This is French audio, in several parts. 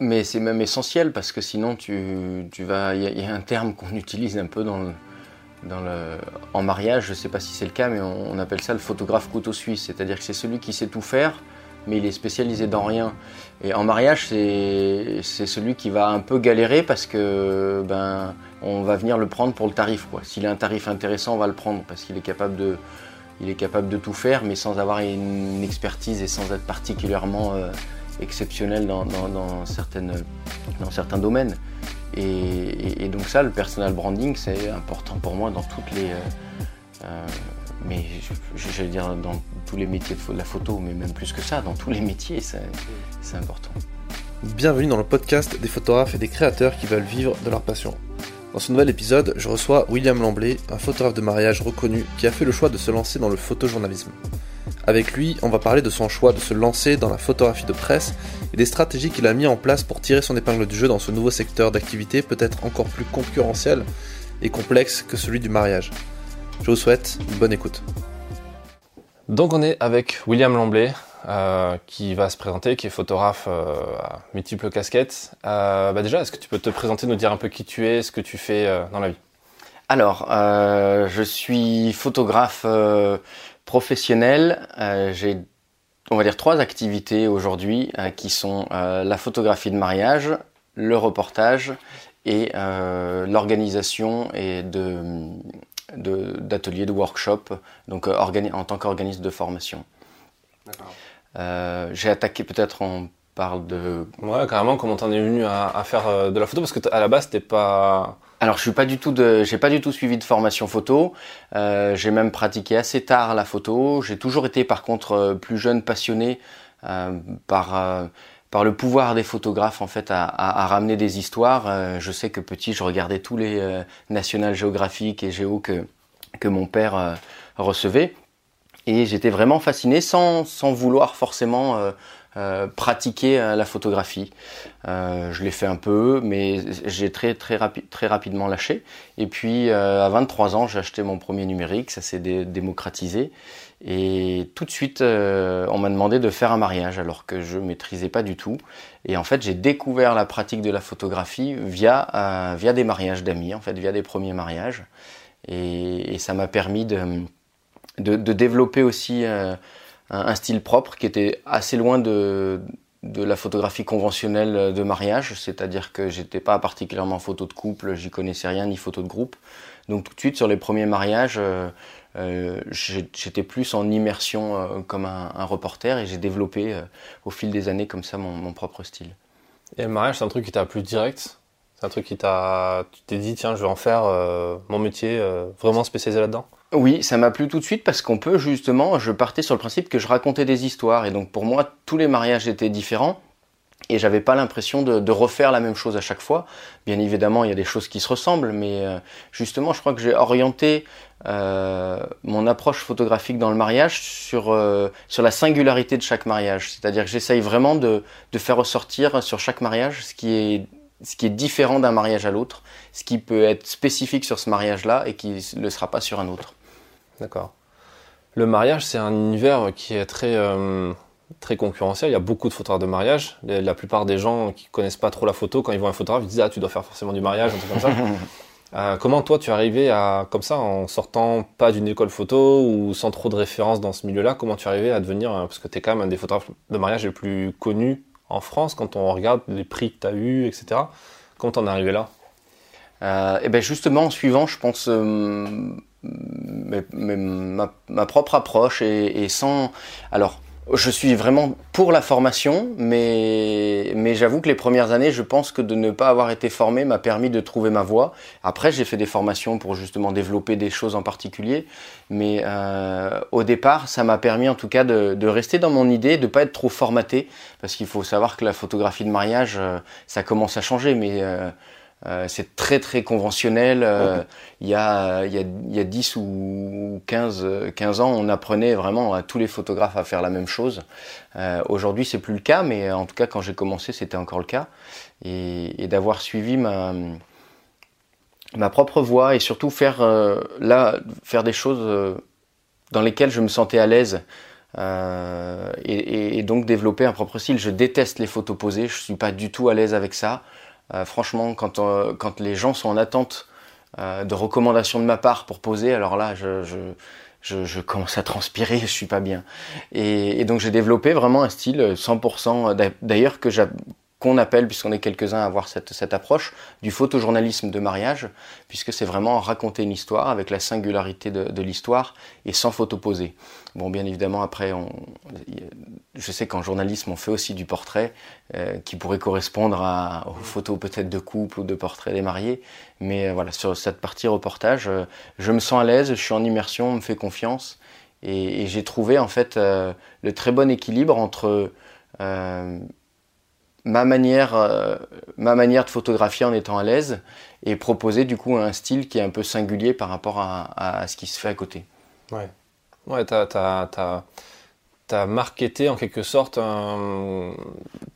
Mais c'est même essentiel parce que sinon tu, tu vas. Il y, a un terme qu'on utilise un peu dans le, dans le, en mariage, je ne sais pas si c'est le cas, mais on, appelle ça le photographe couteau suisse. C'est-à-dire que c'est celui qui sait tout faire, mais il est spécialisé dans rien. Et en mariage, c'est celui qui va un peu galérer parce que ben on va venir le prendre pour le tarif. S'il a un tarif intéressant, on va le prendre parce qu'il est capable de il est capable de tout faire, mais sans avoir une expertise et sans être particulièrement euh, exceptionnel dans, certaines, dans certains domaines. Et, donc ça, le personal branding, c'est important pour moi dans toutes les... Euh, euh, mais j'allais dire dans tous les métiers de la photo, mais même plus que ça, dans tous les métiers, c'est important. Bienvenue dans le podcast des photographes et des créateurs qui veulent vivre de leur passion. Dans ce nouvel épisode, je reçois William Lamblay, un photographe de mariage reconnu qui a fait le choix de se lancer dans le photojournalisme. Avec lui, on va parler de son choix de se lancer dans la photographie de presse et des stratégies qu'il a mis en place pour tirer son épingle du jeu dans ce nouveau secteur d'activité peut-être encore plus concurrentiel et complexe que celui du mariage. Je vous souhaite une bonne écoute. Donc on est avec William Lamblay, euh, qui va se présenter, qui est photographe euh, à multiples casquettes. Euh, bah déjà, est-ce que tu peux te présenter, nous dire un peu qui tu es, ce que tu fais dans la vie? Alors, je suis photographe professionnel. J'ai, on va dire, trois activités aujourd'hui qui sont la photographie de mariage, le reportage et l'organisation et de d'ateliers, de, workshops, donc en tant qu'organisme de formation. Euh, j'ai attaqué peut-être on parle de. Ouais, carrément. Comment t'en es venu à, faire euh, de la photo? Parce que à la base, t'es pas. Alors, je suis pas du tout j'ai pas du tout suivi de formation photo. Euh, j'ai même pratiqué assez tard la photo. J'ai toujours été, par contre, plus jeune passionné par par le pouvoir des photographes en fait à, à, ramener des histoires. je sais que petit, je regardais tous les National Geographic et Géo que que mon père recevait. Et j'étais vraiment fasciné sans, sans vouloir forcément euh, euh, pratiquer euh, la photographie. Euh, je l'ai fait un peu, mais j'ai très, très, rapidement lâché. Et puis à 23 ans, j'ai acheté mon premier numérique, ça s'est démocratisé. Et tout de suite, on m'a demandé de faire un mariage alors que je maîtrisais pas du tout. Et en fait, j'ai découvert la pratique de la photographie via, via des mariages d'amis, en fait, via des premiers mariages. Et, et ça m'a permis de de, développer aussi euh, un, style propre qui était assez loin de, de la photographie conventionnelle de mariage, c'est-à-dire que j'étais pas particulièrement photo de couple, j'y connaissais rien, ni photo de groupe. Donc tout de suite sur les premiers mariages, euh, euh, j'étais plus en immersion comme un, reporter et j'ai développé au fil des années comme ça mon, mon propre style. Et le mariage, c'est un truc qui t'a plus direct? C'est un truc qui t'a, tu t'es dit tiens, je vais en faire mon métier, vraiment spécialisé là-dedans? Oui, ça m'a plu tout de suite parce qu'on peut justement, je partais sur le principe que je racontais des histoires et donc pour moi tous les mariages étaient différents et j'avais pas l'impression de, refaire la même chose à chaque fois. Bien évidemment, il y a des choses qui se ressemblent, mais euh, justement, je crois que j'ai orienté euh, mon approche photographique dans le mariage sur euh, sur la singularité de chaque mariage. C'est-à-dire que j'essaye vraiment de, de faire ressortir sur chaque mariage ce qui est ce qui est différent d'un mariage à l'autre, ce qui peut être spécifique sur ce mariage-là et qui ne le sera pas sur un autre. D'accord. Le mariage, c'est un univers qui est très, euh, très concurrentiel. Il y a beaucoup de photographes de mariage. La plupart des gens qui connaissent pas trop la photo, quand ils voient un photographe, ils disent Ah, tu dois faire forcément du mariage, un truc comme ça. Euh, comment toi, tu es arrivé à, comme ça, en sortant pas d'une école photo ou sans trop de références dans ce milieu-là, comment tu es arrivé à devenir, euh, parce que tu es quand même un des photographes de mariage les plus connus en France quand on regarde les prix que tu as eu, etc. Comment t'en es arrivé là? Euh, et ben justement en suivant, je pense, ma, propre approche et, sans. Alors, je suis vraiment pour la formation, mais, mais j'avoue que les premières années, je pense que de ne pas avoir été formé m'a permis de trouver ma voie. Après, j'ai fait des formations pour justement développer des choses en particulier, mais euh, au départ, ça m'a permis en tout cas de, rester dans mon idée, de pas être trop formaté, parce qu'il faut savoir que la photographie de mariage, euh, ça commence à changer, mais euh, euh, c'est très très conventionnel. Euh, il, y a, il, y a, il y a 10 ou 15, 15 ans, on apprenait vraiment à tous les photographes à faire la même chose. Euh, Aujourd'hui, c'est plus le cas, mais en tout cas, quand j'ai commencé, c'était encore le cas. Et, et d'avoir suivi ma, ma propre voie et surtout faire, euh, là, faire des choses dans lesquelles je me sentais à l'aise. et, donc développer un propre style. Je déteste les photos posées, je suis pas du tout à l'aise avec ça. Franchement, quand, quand les gens sont en attente de recommandations de ma part pour poser, alors là, je, je, commence à transpirer, je suis pas bien. Et, donc j'ai développé vraiment un style 100%, d'ailleurs que qu'on appelle, puisqu'on est quelques-uns à avoir cette, cette, approche, du photojournalisme de mariage, puisque c'est vraiment raconter une histoire avec la singularité de, de l'histoire et sans photo posée. Bon, bien évidemment, après, je sais qu'en journalisme, on fait aussi du portrait euh, qui pourrait correspondre à, aux photos peut-être de couple ou de portraits des mariés, mais euh, voilà, sur cette partie reportage, euh, je me sens à l'aise, je suis en immersion, on me fait confiance, et, j'ai trouvé en fait le très bon équilibre entre ma manière, ma manière de photographier en étant à l'aise et proposer du coup un style qui est un peu singulier par rapport à, ce qui se fait à côté. Ouais, ouais t'as, t'as, t'as, marketé en quelque sorte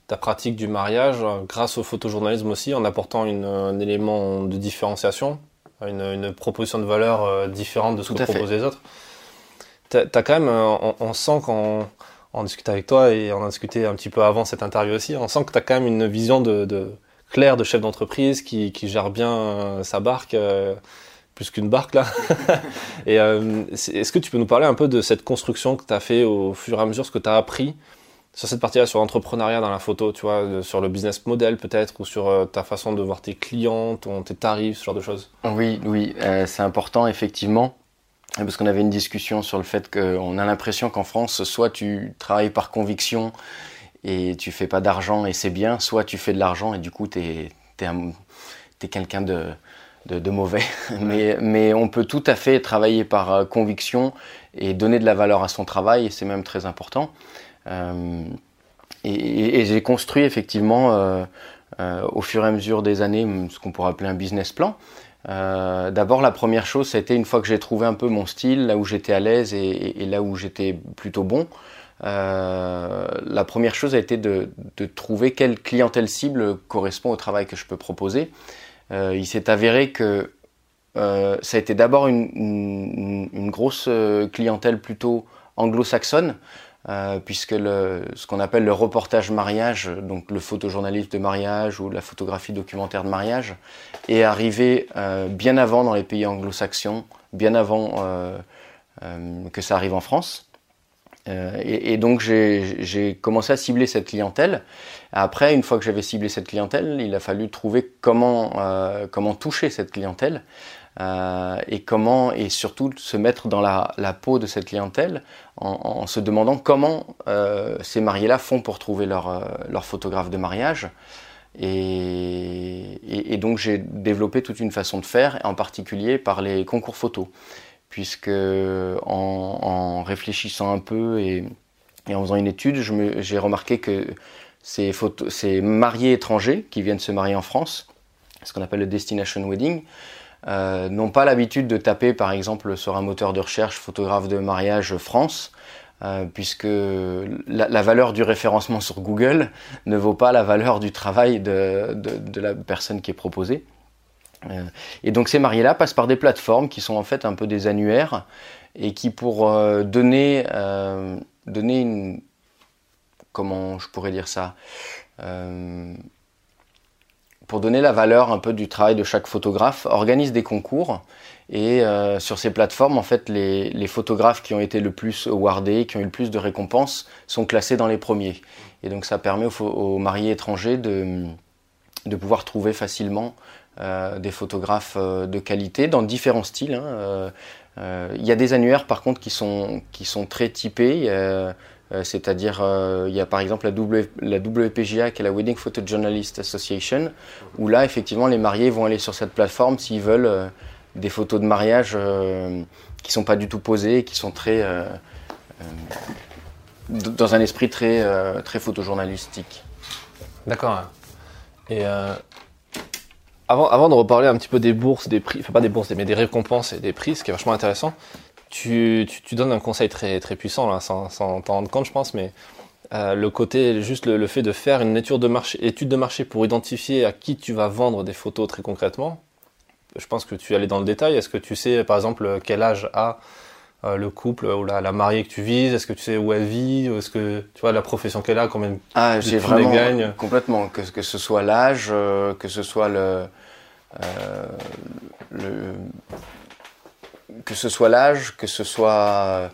ta pratique du mariage grâce au photojournalisme aussi en apportant une, un élément de différenciation, une, proposition de valeur euh, différente de ce que proposent les autres. T'as, as quand même, on, on sent qu'en on discute avec toi et on a discuté un petit peu avant cette interview aussi. On sent que tu as quand même une vision de, claire de chef d'entreprise qui, gère bien euh, sa barque, euh, plus qu'une barque là. euh, est-ce que tu peux nous parler un peu de cette construction que tu as fait au fur et à mesure, ce que tu as appris sur cette partie-là, sur l'entrepreneuriat dans la photo, tu vois, sur le business model peut-être, ou sur ta façon de voir tes clients, tes tarifs, ce genre de choses? Oui, oui, c'est important effectivement parce qu'on avait une discussion sur le fait qu'on a l'impression qu'en France, soit tu travailles par conviction et tu fais pas d'argent et c'est bien, soit tu fais de l'argent et du coup tu es, quelqu'un de, de, mauvais. Mais, mais on peut tout à fait travailler par euh, conviction et donner de la valeur à son travail et c'est même très important. Euh, et, j'ai construit effectivement euh, au fur et à mesure des années ce qu'on pourrait appeler un business plan. D'abord, la première chose, c'était une fois que j'ai trouvé un peu mon style, là où j'étais à l'aise et, là où j'étais plutôt bon, la première chose a été de, trouver quelle clientèle cible correspond au travail que je peux proposer. Euh, il s'est avéré que ça a été d'abord une, grosse clientèle plutôt anglo-saxonne, euh, puisque ce qu'on appelle le reportage mariage, donc le photojournalisme de mariage ou la photographie documentaire de mariage, est arrivé euh, bien avant dans les pays anglo-saxons, bien avant euh, que ça arrive en France. Et, et, donc j'ai commencé à cibler cette clientèle. Après, une fois que j'avais ciblé cette clientèle, il a fallu trouver comment, comment toucher cette clientèle. Euh, et comment et surtout se mettre dans la, peau de cette clientèle en, se demandant comment euh, ces mariés-là font pour trouver leur, euh, leur photographe de mariage. Et, donc j'ai développé toute une façon de faire, en particulier par les concours photos, puisque en, réfléchissant un peu et, en faisant une étude, j'ai remarqué que ces, mariés étrangers qui viennent se marier en France, ce qu'on appelle le destination wedding, euh, n'ont pas l'habitude de taper par exemple sur un moteur de recherche photographe de mariage France, euh, puisque la, valeur du référencement sur Google ne vaut pas la valeur du travail de, la personne qui est proposée. Euh, et donc ces mariés-là passent par des plateformes qui sont en fait un peu des annuaires et qui pour donner, donner une... comment je pourrais dire ça pour donner la valeur un peu du travail de chaque photographe, organise des concours. Et euh, sur ces plateformes, en fait, les, photographes qui ont été le plus awardés, qui ont eu le plus de récompenses, sont classés dans les premiers. Et donc ça permet aux, mariés étrangers de, de pouvoir trouver facilement euh, des photographes euh, de qualité dans différents styles. Hein. Il y a des annuaires par contre qui sont, qui sont très typés. Euh, c'est-à-dire, euh, il y a par exemple la, WPGA, qui est la Wedding Photo Journalist Association, où là, effectivement, les mariés vont aller sur cette plateforme s'ils veulent euh, des photos de mariage qui ne sont pas du tout posées, qui sont très. dans un esprit très, très photojournalistique. D'accord. Et avant, avant de reparler un petit peu des bourses, des prix, enfin pas des bourses, mais des récompenses et des prix, ce qui est vachement intéressant, tu, tu, donnes un conseil très, très puissant, là, sans t'en rendre compte, je pense, mais euh, le côté, juste le, fait de faire une étude de, marché, étude de marché pour identifier à qui tu vas vendre des photos très concrètement, je pense que tu allais dans le détail. Est-ce que tu sais, par exemple, quel âge a euh, le couple ou la, la, mariée que tu vises? Est-ce que tu sais où elle vit? Est-ce que tu vois la profession qu'elle a Combien ah, j'ai vraiment gagne? complètement. Que, que ce soit l'âge, euh, que ce soit le, le que ce soit l'âge, que ce soit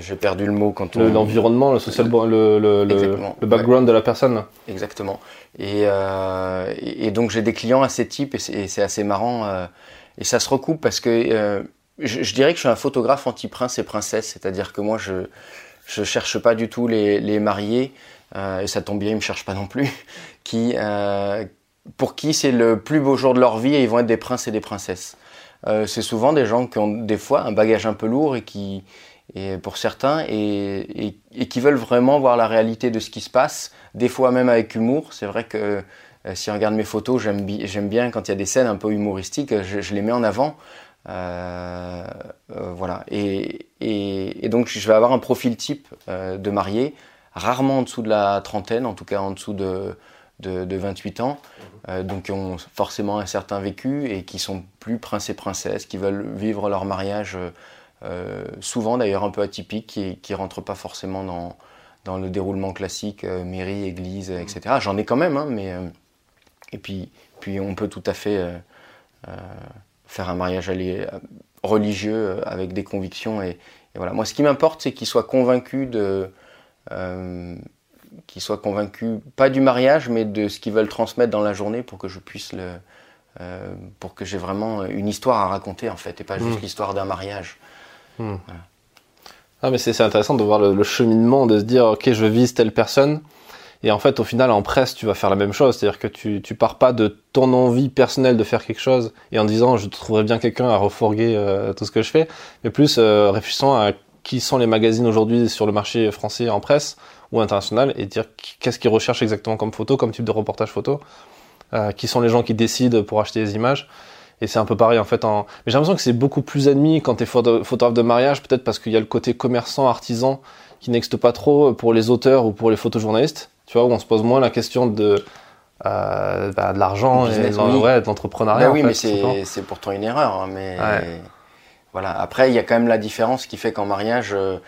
j'ai perdu le mot quand on l'environnement, le social, le, le, le background de la personne. Exactement. Et, et, donc j'ai des clients ces types et c'est assez marrant et ça se recoupe parce que je, dirais que je suis un photographe anti-prince et princesse, c'est-à-dire que moi, je je cherche pas du tout les, les mariés, euh, et ça tombe bien, ils me cherchent pas non plus, qui, euh, pour qui c'est le plus beau jour de leur vie et ils vont être des princes et des princesses. Euh, c'est souvent des gens qui ont des fois un bagage un peu lourd et qui, et pour certains, et, et, qui veulent vraiment voir la réalité de ce qui se passe, des fois même avec humour. C'est vrai que euh, si on regarde mes photos, j'aime bien quand il y a des scènes un peu humoristiques, je, les mets en avant euh, voilà. Et, et, donc, je vais avoir un profil type de marié, rarement en dessous de la trentaine, en tout cas en dessous de, de, de 28 ans, mhm. donc qui ont forcément un certain vécu et qui sont plus princes et princesses, qui veulent vivre leur mariage, souvent d'ailleurs un peu atypique, et qui ne rentrent pas forcément dans, dans le déroulement classique, mairie, église, etc. Mhm. J'en ai quand même, hein, mais. et puis, puis on peut tout à fait faire un mariage euh, religieux euh, avec des convictions. Et, voilà. Moi, ce qui m'importe, c'est qu'ils soient convaincus de. Euh, qu'ils soient convaincus, pas du mariage, mais de ce qu'ils veulent transmettre dans la journée pour que je puisse le. pour que j'ai vraiment une histoire à raconter, en fait, et pas juste mmh. l'histoire d'un mariage. Mmh. Ah, mais c'est intéressant de voir le, le, cheminement, de se dire, ok, je vise telle personne, et en fait, au final, en presse, tu vas faire la même chose. C'est-à-dire que tu, tu pars pas de ton envie personnelle de faire quelque chose et en disant je trouverais bien quelqu'un à refourguer euh, tout ce que je fais, mais plus euh, réfléchissant à qui sont les magazines aujourd'hui sur le marché français en presse ou international et dire qu'est-ce qu'ils recherchent exactement comme photo, comme type de reportage photo, euh, qui sont les gens qui décident pour acheter des images. Et c'est un peu pareil en fait. En... Mais j'ai l'impression que c'est beaucoup plus admis quand tu es photographe de mariage, peut-être parce qu'il y a le côté commerçant, artisan qui n'existe pas trop pour les auteurs ou pour les photojournalistes tu vois, où on se pose moins la question de, euh, bah, de l'argent et de l'entrepreneuriat. oui, mais c'est pourtant une erreur. Hein, mais voilà. Après, il y a quand même la différence qui fait qu'en mariage, euh,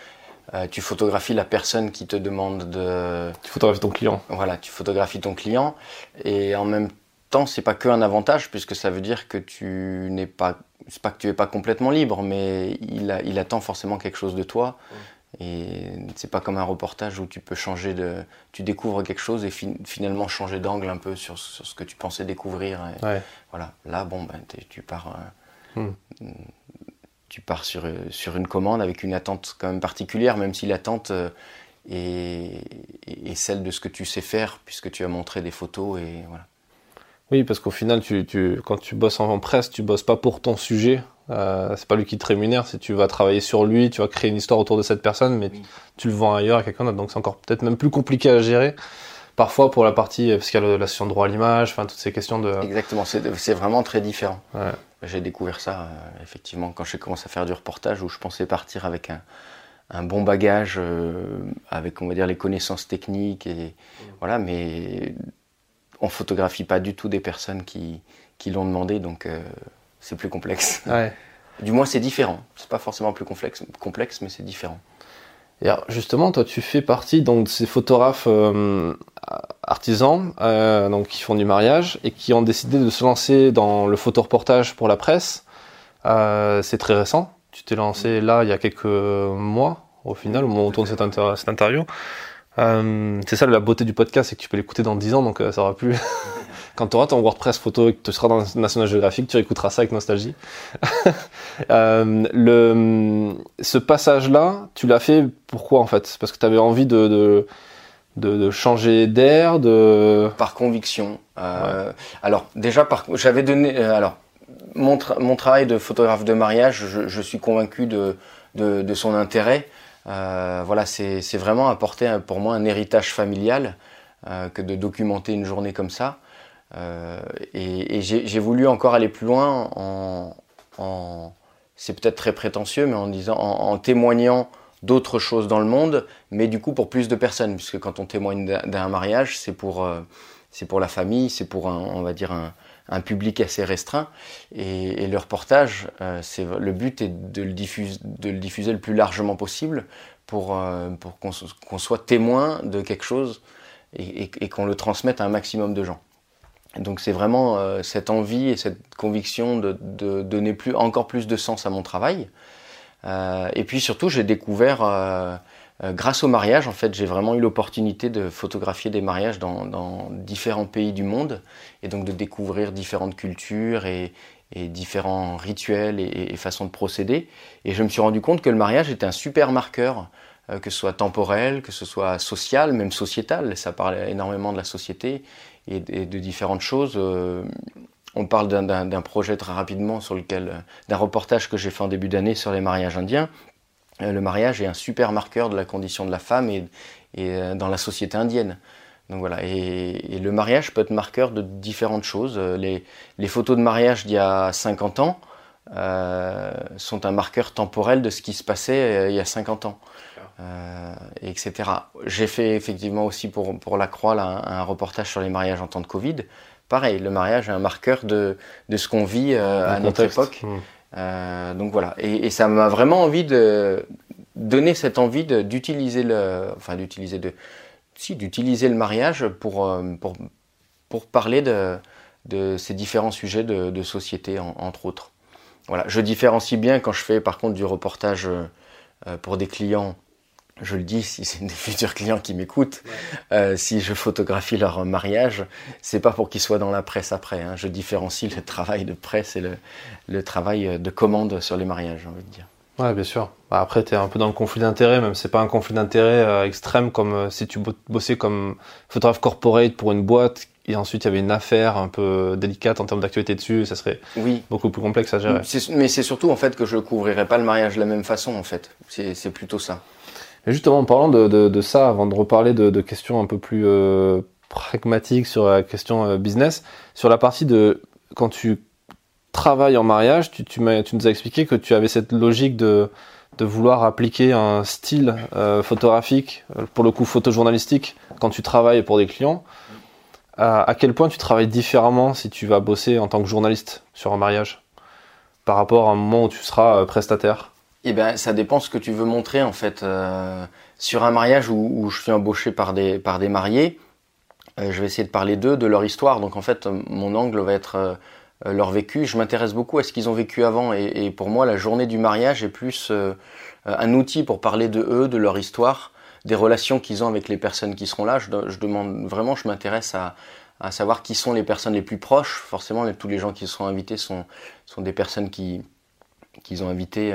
euh, tu photographies la personne qui te demande de. Tu photographies ton client. Voilà, tu photographies ton client et en même temps, c'est pas que un avantage puisque ça veut dire que tu n'es pas, c'est pas que tu es pas complètement libre, mais il, a, il attend forcément quelque chose de toi. Et c'est pas comme un reportage où tu peux changer de. Tu découvres quelque chose et finalement changer d'angle un peu sur, sur, ce que tu pensais découvrir. Voilà. Là, bon, ben, tu pars. Euh, hmm. Tu pars sur, sur une commande avec une attente quand même particulière, même si l'attente euh, est, est, celle de ce que tu sais faire, puisque tu as montré des photos et voilà. Oui, parce qu'au final, tu, tu, quand tu bosses en presse, tu bosses pas pour ton sujet, euh, c'est pas lui qui te rémunère, c'est tu vas travailler sur lui, tu vas créer une histoire autour de cette personne, mais tu le vends ailleurs à quelqu'un d'autre, donc c'est encore peut-être même plus compliqué à gérer. Parfois pour la partie, parce qu'il y a la session de droit à l'image, enfin toutes ces questions de. Exactement, c'est vraiment très différent. Ouais. J'ai découvert ça euh, effectivement quand j'ai commencé à faire du reportage où je pensais partir avec un, un bon bagage, euh, avec on va dire les connaissances techniques et mmh. voilà, mais on photographie pas du tout des personnes qui, qui l'ont demandé, donc euh, c'est plus complexe. Du moins, c'est différent. C'est pas forcément plus complexe, complexe mais c'est différent. Et alors, justement, toi, tu fais partie donc de ces photographes euh, artisans, euh, donc qui font du mariage et qui ont décidé de se lancer dans le photoreportage pour la presse. Euh, c'est très récent. Tu t'es lancé là il y a quelques mois, au final, au moment où on tourne cette, interview. Euh, c'est ça la beauté du podcast, c'est que tu peux l'écouter dans 10 ans, donc euh, ça aura plus. Quand tu auras ton WordPress photo et que tu seras dans National Geographic, tu écouteras ça avec nostalgie. euh, le, ce passage-là, tu l'as fait pourquoi en fait? Parce que tu avais envie de, de, de, de changer d'air, de. Par conviction. Euh, Alors déjà, par... j'avais donné. Euh, alors mon, mon, travail de photographe de mariage, je, je suis convaincu de, de, de son intérêt. Euh, voilà, c'est vraiment apporter pour moi un héritage familial euh, que de documenter une journée comme ça. Et, et j'ai voulu encore aller plus loin en, en c'est peut-être très prétentieux, mais en disant, en, en témoignant d'autres choses dans le monde, mais du coup pour plus de personnes, puisque quand on témoigne d'un mariage, c'est pour, c'est pour la famille, c'est pour un, on va dire un, un public assez restreint. Et, le reportage, c'est le but est de le, diffuser, de le diffuser le plus largement possible pour, pour qu'on soit témoin de quelque chose et, qu'on le transmette à un maximum de gens. Donc c'est vraiment cette envie et cette conviction de, de, donner plus, encore plus de sens à mon travail. Et puis surtout, j'ai découvert euh, grâce au mariage, en fait, j'ai vraiment eu l'opportunité de photographier des mariages dans, différents pays du monde et donc de découvrir différentes cultures et, différents rituels et, façons de procéder. Et je me suis rendu compte que le mariage était un super marqueur, euh, que ce soit temporel, que ce soit social, même sociétal. Ça parle énormément de la société et, de différentes choses. Euh, on parle d'un projet très rapidement sur lequel, d'un reportage que j'ai fait en début d'année sur les mariages indiens. Euh, le mariage est un super marqueur de la condition de la femme et, euh, dans la société indienne. Donc voilà, et, le mariage peut être marqueur de différentes choses. Euh, les, photos de mariage d'il y a 50 ans sont un marqueur temporel de ce qui se passait il y a 50 ans, etc. J'ai fait effectivement aussi pour, pour La Croix un reportage sur les mariages en temps de Covid. Pareil, le mariage est un marqueur de, de ce qu'on vit à notre époque. Hmm. Euh, donc voilà, et, ça m'a vraiment envie de donner cette envie d'utiliser le, enfin d'utiliser de, si d'utiliser le mariage pour, euh, pour, pour parler de, de ces différents sujets de, de société entre autres. Voilà, je différencie bien quand je fais par contre du reportage euh, pour des clients je le dis, si c'est des futurs clients qui m'écoutent, euh, si je photographie leur mariage, c'est pas pour qu'ils soient dans la presse après. Hein. Je différencie le travail de presse et le, travail de commande sur les mariages, j'ai envie de dire. Ouais, bien sûr. Bah, après, tu es un peu dans le conflit d'intérêt, même c'est pas un conflit d'intérêt euh, extrême comme euh, si tu bossais comme photographe corporate pour une boîte et ensuite il y avait une affaire un peu délicate en termes d'actualité dessus, ça serait oui. beaucoup plus complexe à gérer. Mais c'est surtout en fait que je couvrirais pas le mariage de la même façon en fait. C'est plutôt ça. Et justement, en parlant de, ça, avant de reparler de, de questions un peu plus euh, pragmatiques sur la question euh, business, sur la partie de quand tu travailles en mariage, tu, nous as expliqué que tu avais cette logique de, vouloir appliquer un style euh, photographique, pour le coup photojournalistique, quand tu travailles pour des clients. À, quel point tu travailles différemment si tu vas bosser en tant que journaliste sur un mariage par rapport à un moment où tu seras prestataire? Eh bien, ça dépend ce que tu veux montrer en fait. Euh, sur un mariage où, je suis embauché par des, mariés, euh, je vais essayer de parler d'eux, de leur histoire. Donc en fait, mon angle va être euh, leur vécu. Je m'intéresse beaucoup à ce qu'ils ont vécu avant. Et, pour moi, la journée du mariage est plus un outil pour parler de eux, de leur histoire, des relations qu'ils ont avec les personnes qui seront là. Je, demande vraiment, je m'intéresse à, savoir qui sont les personnes les plus proches. Forcément, tous les gens qui seront invités sont, sont des personnes qui qu'ils ont invitées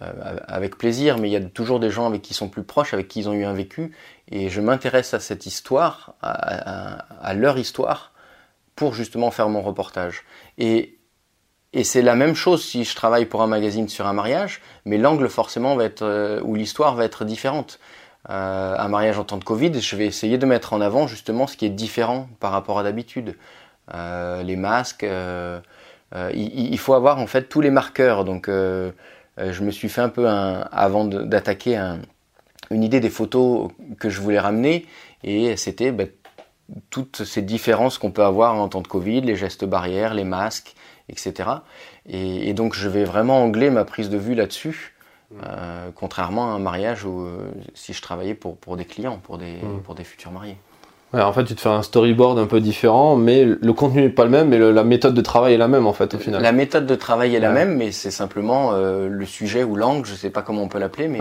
avec plaisir, mais il y a toujours des gens avec qui ils sont plus proches, avec qui ils ont eu un vécu, et je m'intéresse à cette histoire, à, leur histoire, pour justement faire mon reportage. Et, c'est la même chose si je travaille pour un magazine sur un mariage, mais l'angle forcément va être, euh, ou l'histoire va être différente. Euh, un mariage en temps de Covid, je vais essayer de mettre en avant justement ce qui est différent par rapport à d'habitude. les masques, il, il, faut avoir en fait tous les marqueurs, donc euh, je me suis fait un peu, un, avant d'attaquer une idée des photos que je voulais ramener, et c'était bah, toutes ces différences qu'on peut avoir en temps de Covid, les gestes barrières, les masques, etc. Et, donc je vais vraiment angler ma prise de vue là-dessus, mmh. euh, contrairement à un mariage où euh, si je travaillais pour, pour des clients, pour des, mmh. pour des futurs mariés en fait, tu te fais un storyboard un peu différent, mais le contenu n'est pas le même, mais la méthode de travail est la même en fait au final. La méthode de travail est la même, mais c'est simplement euh, le sujet ou l'angle, je sais pas comment on peut l'appeler, mais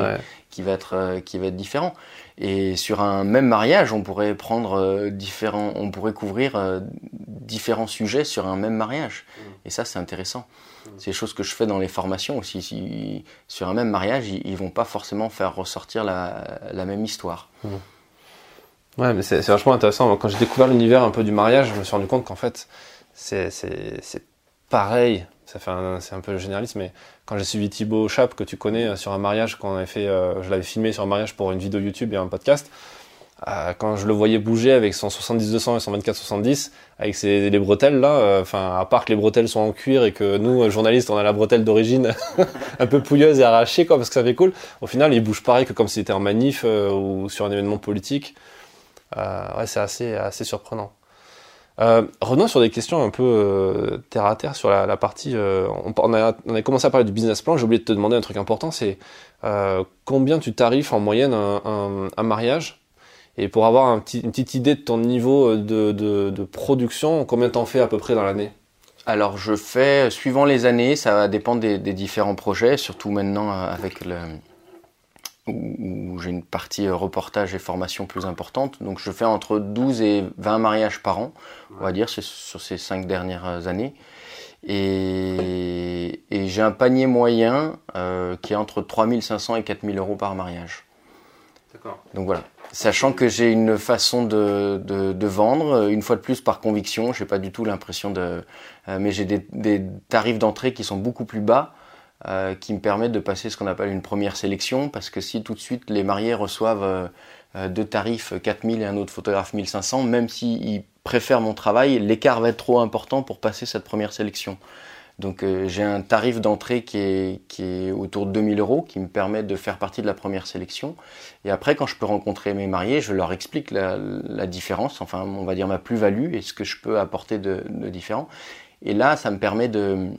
qui va être euh, qui va être différent. Et sur un même mariage, on pourrait prendre euh, différents, on pourrait couvrir différents sujets sur un même mariage. Mm. Et ça, c'est intéressant. Mm. C'est des choses que je fais dans les formations aussi. Si, sur un même mariage, ils, ils vont pas forcément faire ressortir la, la même histoire. Mm. Ouais, mais c'est vachement intéressant. Quand j'ai découvert l'univers un peu du mariage, je me suis rendu compte qu'en fait, c'est pareil. Ça fait c'est un peu généraliste, mais quand j'ai suivi Thibaut Chap, que tu connais, euh, sur un mariage, quand avait fait, euh, je l'avais filmé sur un mariage pour une vidéo YouTube et un podcast, euh, quand je le voyais bouger avec son 70-200 et son 24-70, avec ses, les bretelles là, enfin, à part que les bretelles sont en cuir et que nous, journalistes, on a la bretelle d'origine un peu pouilleuse et arrachée, quoi, parce que ça fait cool, au final, il bouge pareil que comme si c'était en manif ou sur un événement politique. Euh, ouais, c'est assez, assez surprenant. Euh, revenons sur des questions un peu euh, terre à terre sur la, partie. Euh, on, on, a, on, a, commencé à parler du business plan. J'ai oublié de te demander un truc important, c'est combien tu tarifes en moyenne un, mariage? Et pour avoir un une petite idée de ton niveau de, de, de production, combien t'en fais à peu près dans l'année? Alors je fais suivant les années, ça va dépendre des, des différents projets, surtout maintenant avec le où, j'ai une partie euh, reportage et formation plus importante. Donc je fais entre 12 et 20 mariages par an, on va dire, sur ces cinq dernières années. Et, et j'ai un panier moyen euh, qui est entre 3500 et 4000 euros par mariage. D'accord. Donc voilà. Sachant que j'ai une façon de, de, de, vendre, une fois de plus par conviction, j'ai pas du tout l'impression de. Euh, mais j'ai des, des tarifs d'entrée qui sont beaucoup plus bas euh, qui me permettent de passer ce qu'on appelle une première sélection, parce que si tout de suite les mariés reçoivent euh, euh deux tarifs 4000 et un autre photographe 1500, même s'ils préfèrent mon travail, l'écart va être trop important pour passer cette première sélection. Donc j'ai un tarif d'entrée qui est, qui est autour de 2000 euros, qui me permet de faire partie de la première sélection. Et après, quand je peux rencontrer mes mariés, je leur explique la, différence, enfin on va dire ma plus-value et ce que je peux apporter de différent. Et là, ça me permet de,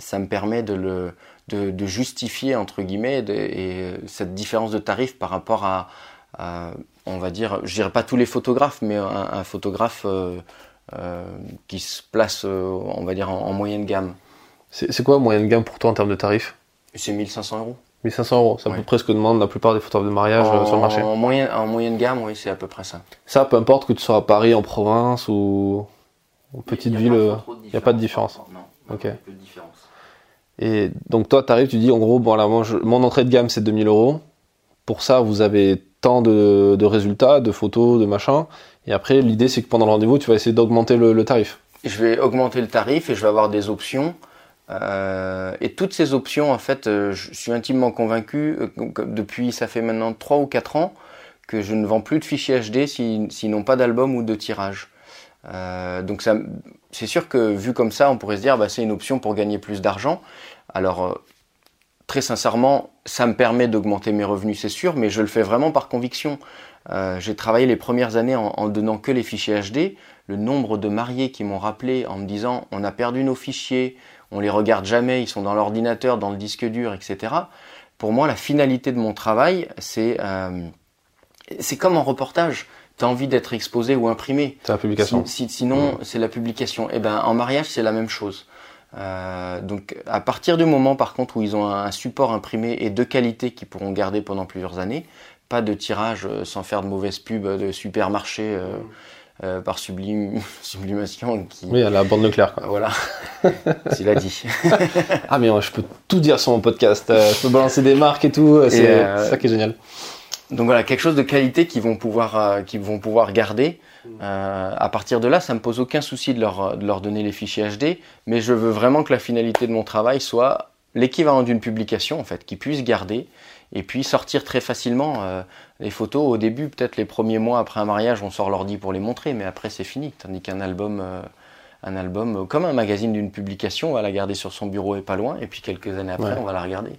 ça me permet de, le, de, de justifier, entre guillemets, de, et cette différence de tarif par rapport à, à, on va dire, je dirais pas tous les photographes, mais un, un photographe euh, euh, qui se place, euh, on va dire, en, en moyenne gamme. C'est quoi moyenne gamme pour toi en termes de tarifs C'est 1500 euros. 1500 euros, c'est à peu près ce que demandent la plupart des photographes de mariage en, sur le marché. En moyenne, en moyenne gamme, oui, c'est à peu près ça. Ça, peu importe que tu sois à Paris, en province ou en petite ville, il n'y a pas de différence. Non, ok. Peu de différence. Et donc toi, tu arrives, tu dis en gros, bon, là, mon entrée de gamme, c'est 2000 euros. Pour ça, vous avez tant de, résultats, de photos, de machin. Et après, l'idée, c'est que pendant le rendez-vous, tu vas essayer d'augmenter le, tarif. Je vais augmenter le tarif et je vais avoir des options. Euh, et toutes ces options, en fait, euh, je suis intimement convaincu, euh, depuis, ça fait maintenant 3 ou 4 ans, que je ne vends plus de fichiers HD s'ils si, n'ont pas d'album ou de tirage. Donc c'est sûr que vu comme ça, on pourrait se dire bah, c'est une option pour gagner plus d'argent. Alors euh, très sincèrement, ça me permet d'augmenter mes revenus, c'est sûr, mais je le fais vraiment par conviction. Euh, j'ai travaillé les premières années en, en, donnant que les fichiers HD. Le nombre de mariés qui m'ont rappelé en me disant on a perdu nos fichiers, on les regarde jamais, ils sont dans l'ordinateur, dans le disque dur, etc. Pour moi, la finalité de mon travail, c'est euh, c'est comme en reportage tu as envie d'être exposé ou imprimé. C'est la publication. Si, si, sinon, mmh. c'est la publication. Et ben, en mariage, c'est la même chose. Euh, donc, à partir du moment, par contre, où ils ont un, support imprimé et de qualité qu'ils pourront garder pendant plusieurs années, pas de tirage euh, sans faire de mauvaise pub de supermarché euh, euh, par sublim, sublimation. Qui... Oui, à la bande nucléaire. Quoi. Voilà, s'il a dit. ah, mais je peux tout dire sur mon podcast. je peux balancer des marques et tout. C'est euh, ça qui est génial. Donc voilà, quelque chose de qualité qu'ils vont pouvoir, euh, qu'ils vont pouvoir garder. Euh, à partir de là, ça me pose aucun souci de leur, de leur donner les fichiers HD, mais je veux vraiment que la finalité de mon travail soit l'équivalent d'une publication, en fait, qu'ils puissent garder et puis sortir très facilement euh, les photos. Au début, peut-être les premiers mois après un mariage, on sort l'ordi pour les montrer, mais après c'est fini. Tandis qu'un album, euh, un album, comme un magazine d'une publication, on va la garder sur son bureau et pas loin, et puis quelques années après, ouais. on va la regarder.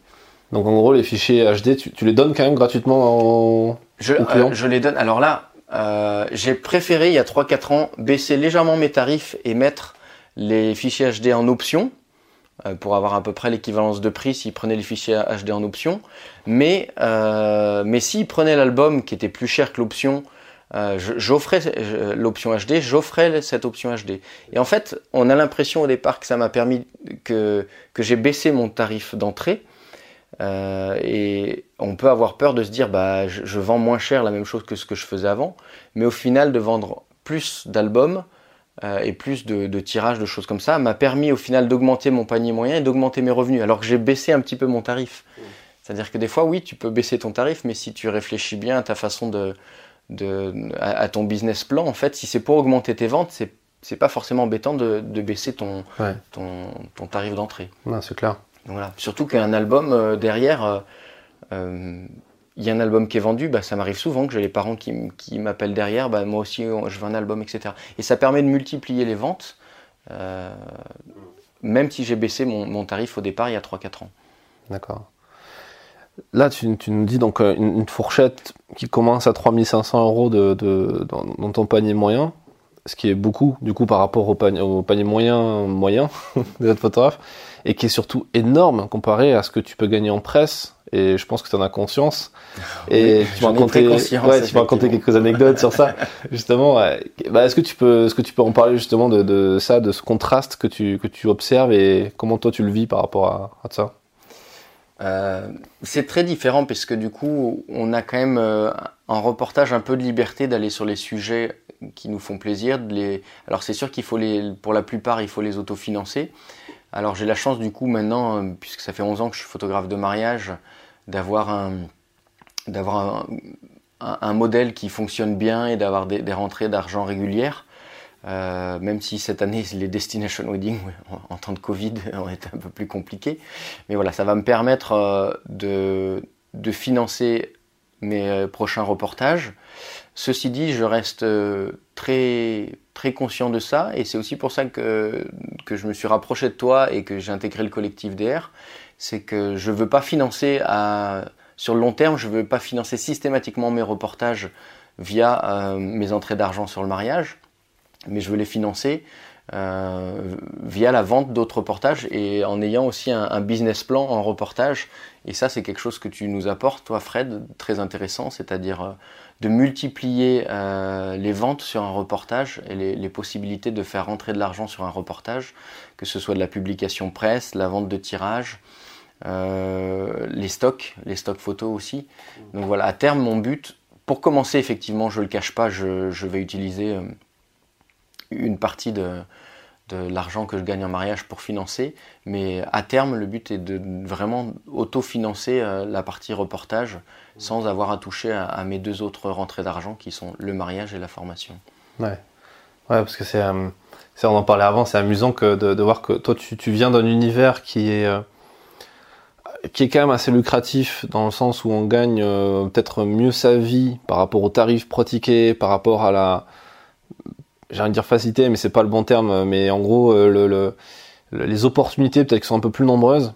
Donc en gros, les fichiers HD, tu, tu les donnes quand même gratuitement en... je, euh, je les donne. Alors là, euh, j'ai préféré il y a 3-4 ans baisser légèrement mes tarifs et mettre les fichiers HD en option euh, pour avoir à peu près l'équivalence de prix s'ils prenaient les fichiers HD en option. Mais, mais s'ils prenaient l'album qui était plus cher que l'option, j'offrais l'option HD, j'offrais cette option HD. Et en fait, on a l'impression au départ que ça m'a permis que, que j'ai baissé mon tarif d'entrée. Euh, et on peut avoir peur de se dire bah je, je, vends moins cher la même chose que ce que je faisais avant, mais au final de vendre plus d'albums euh, et plus de, de, tirages, de choses comme ça, m'a permis au final d'augmenter mon panier moyen et d'augmenter mes revenus, alors que j'ai baissé un petit peu mon tarif. Mmh. C'est-à-dire que des fois, oui, tu peux baisser ton tarif, mais si tu réfléchis bien à ta façon de, de à, à ton business plan, en fait, si c'est pour augmenter tes ventes, c'est c'est pas forcément embêtant de, de baisser ton, ouais. ton, ton tarif d'entrée. C'est clair. Voilà. Surtout qu'un album euh, derrière, il euh, y a un album qui est vendu, bah, ça m'arrive souvent que j'ai les parents qui, m'appellent derrière, bah, moi aussi je veux un album, etc. Et ça permet de multiplier les ventes, euh, même si j'ai baissé mon, tarif au départ il y a 3-4 ans. D'accord. Là, tu, nous dis donc une, fourchette qui commence à 3500 euros dans, ton panier moyen. ce qui est beaucoup du coup par rapport au panier, au panier moyen moyen des autres photographes, et qui est surtout énorme comparé à ce que tu peux gagner en presse. Et je pense que tu en as conscience. Et tu vas raconter, ouais, tu vas raconter quelques anecdotes sur ça, justement. Bah, est-ce que tu peux, est-ce que tu peux en parler justement de, de, ça, de ce contraste que tu que tu observes et comment toi tu le vis par rapport à, à ça? Euh, c'est très différent parce que du coup, on a quand même euh, un reportage un peu de liberté d'aller sur les sujets qui nous font plaisir. De les... Alors c'est sûr qu'il faut les, pour la plupart, il faut les autofinancer. Alors j'ai la chance du coup maintenant, euh, puisque ça fait 11 ans que je suis photographe de mariage, d'avoir un, modèle qui fonctionne bien et d'avoir des, rentrées d'argent régulières. Euh, même si cette année les destination wedding en, temps de Covid ont été un peu plus compliqués. Mais voilà, ça va me permettre euh, de, financer mes prochains reportages. Ceci dit, je reste très, très conscient de ça et c'est aussi pour ça que, que je me suis rapproché de toi et que j'ai intégré le collectif DR. C'est que je ne veux pas financer à, sur le long terme, je ne veux pas financer systématiquement mes reportages via mes entrées d'argent sur le mariage mais je veux les financer euh, via la vente d'autres reportages et en ayant aussi un, business plan en reportage. Et ça, c'est quelque chose que tu nous apportes, toi, Fred, très intéressant, c'est-à-dire euh, de multiplier euh, les ventes sur un reportage et les, possibilités de faire rentrer de l'argent sur un reportage, que ce soit de la publication presse, la vente de tirage. les stocks, les stocks photos aussi. Donc voilà, à terme, mon but, pour commencer, effectivement, je ne le cache pas, je, vais utiliser une partie de, de l'argent que je gagne en mariage pour financer. Mais à terme, le but est de vraiment autofinancer euh, la partie reportage sans avoir à toucher à, mes deux autres rentrées d'argent qui sont le mariage et la formation. Ouais, ouais parce que c'est, euh, on en parlait avant, c'est amusant que de, voir que toi tu, tu viens d'un univers qui est, euh, qui est quand même assez lucratif dans le sens où on gagne peut-être mieux sa vie par rapport aux tarifs pratiqués, par rapport à la j'ai envie de dire facilité, mais c'est pas le bon terme, mais en gros, euh, le, les opportunités peut-être sont un peu plus nombreuses. euh,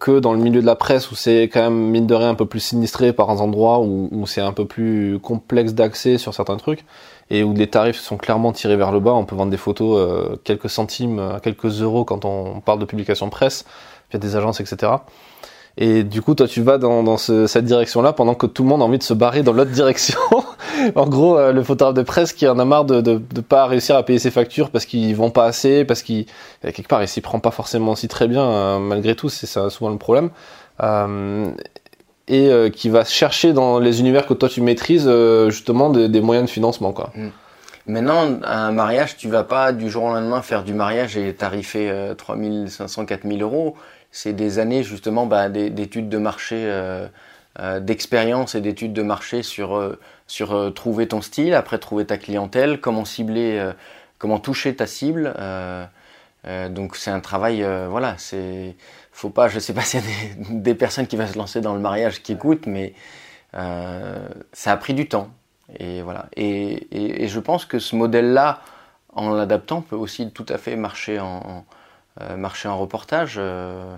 que dans le milieu de la presse où c'est quand même mine de rien un peu plus sinistré par un endroit où, où c'est un peu plus complexe d'accès sur certains trucs et où les tarifs sont clairement tirés vers le bas. On peut vendre des photos euh, quelques centimes, quelques euros quand on parle de publication presse via des agences, etc. Et du coup, toi, tu vas dans, dans ce, cette direction-là pendant que tout le monde a envie de se barrer dans l'autre direction. en gros, euh, le photographe de presse qui en a marre de, de pas réussir à payer ses factures parce qu'ils vont pas assez, parce qu'il quelque part il s'y prend pas forcément aussi très bien euh, malgré tout, c'est souvent le problème. Euh, et euh, qui va chercher dans les univers que toi tu maîtrises justement des, moyens de financement quoi. Mm. Maintenant, un mariage, tu vas pas du jour au lendemain faire du mariage et tarifer euh, 3500, 4000 euros c'est des années justement bah, d'études de marché, euh, euh, d'expérience et d'études de marché sur, euh, sur trouver ton style, après trouver ta clientèle, comment cibler, comment toucher ta cible. donc c'est un travail, voilà, c'est, faut pas, je sais pas s'il y a des, personnes qui vont se lancer dans le mariage qui écoutent, mais ça a pris du temps. Et voilà. Et, et, je pense que ce modèle-là, en l'adaptant, peut aussi tout à fait marcher en euh, marcher en reportage, euh,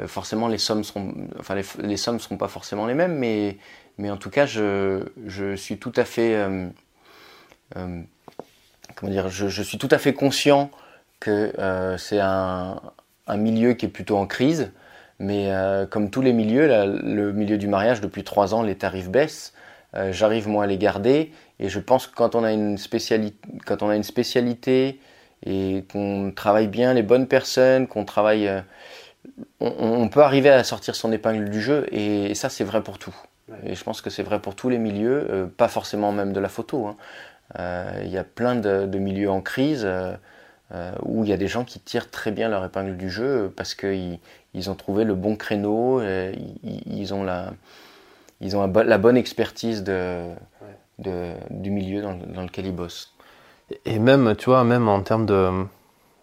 euh, forcément les sommes seront, enfin les, sommes seront pas forcément les mêmes, mais, mais en tout cas je, je suis tout à fait, comment dire, je, je, suis tout à fait conscient que c'est un, un, milieu qui est plutôt en crise, mais comme tous les milieux, le milieu du mariage depuis trois ans, les tarifs baissent. J'arrive moi à les garder et je pense que quand on a une spécialité, quand on a une spécialité et qu'on travaille bien les bonnes personnes, qu'on travaille, euh, on, peut arriver à sortir son épingle du jeu et, ça c'est vrai pour tout. Et je pense que c'est vrai pour tous les milieux, euh, pas forcément même de la photo. Hein. Euh, il y a plein de, milieux en crise où il y a des gens qui tirent très bien leur épingle du jeu parce qu'ils ils ont trouvé le bon créneau, ils, ont la, ils ont la, bonne expertise de, de, du milieu dans, dans lequel ils bossent. Et même, tu vois, même en termes de.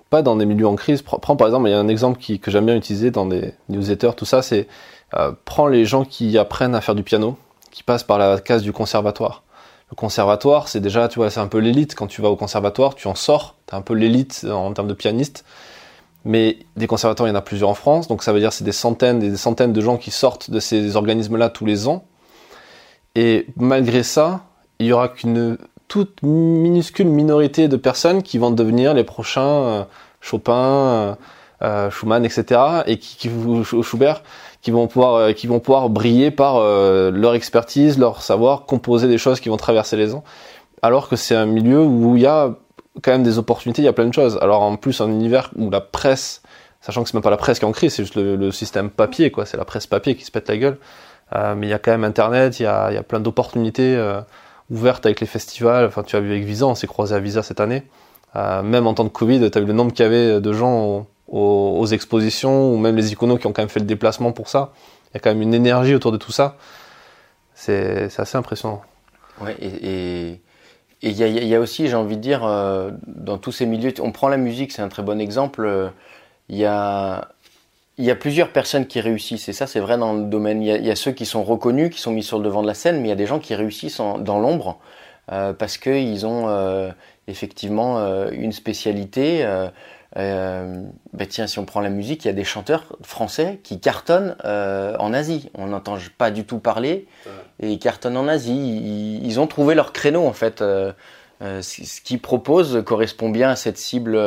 Pas dans des milieux en crise. Prends par exemple, il y a un exemple que j'aime bien utiliser dans des newsletters, tout ça, c'est euh, prends les gens qui apprennent à faire du piano, qui passent par la case du conservatoire. Le conservatoire, c'est déjà, tu vois, c'est un peu l'élite. Quand tu vas au conservatoire, tu en sors, t'es un peu l'élite en termes de pianiste. Mais des conservatoires, il y en a plusieurs en France, donc ça veut dire c'est des centaines et des centaines de gens qui sortent de ces organismes-là tous les ans. Et malgré ça, il y aura qu'une toute minuscule minorité de personnes qui vont devenir les prochains euh, Chopin, euh, euh, Schumann, etc. et qui, qui Schubert, qui vont pouvoir, qui vont pouvoir briller par leur expertise, leur savoir, composer des choses qui vont traverser les ans. Alors que c'est un milieu où il y a quand même des opportunités, il y a plein de choses. Alors en plus, un univers où la presse, sachant que c'est même pas la presse qui est en crise, c'est juste le, système papier, quoi. C'est la presse papier qui se pète la gueule. mais il y a quand même Internet, il y a, il y a plein d'opportunités ouverte avec les festivals. Enfin, tu as vu avec Visa, on s'est croisé à Visa cette année. Euh, même en temps de Covid, tu as vu le nombre qu'il y avait de gens aux, expositions, ou même les iconos qui ont quand même fait le déplacement pour ça. Il y a quand même une énergie autour de tout ça. C'est assez impressionnant. Ouais, et il y, a aussi, j'ai envie de dire, euh, dans tous ces milieux, on prend la musique, c'est un très bon exemple. Euh, il y a il y a plusieurs personnes qui réussissent, et ça c'est vrai dans le domaine. Il y, a, ceux qui sont reconnus, qui sont mis sur le devant de la scène, mais il y a des gens qui réussissent dans l'ombre euh, parce qu'ils ont euh, effectivement euh, une spécialité. Bah tiens, si on prend la musique, il y a des chanteurs français qui cartonnent en Asie. On n'entend pas du tout parler, et ils cartonnent en Asie. Ils, ils ont trouvé leur créneau en fait. Ce qu'ils proposent correspond bien à cette cible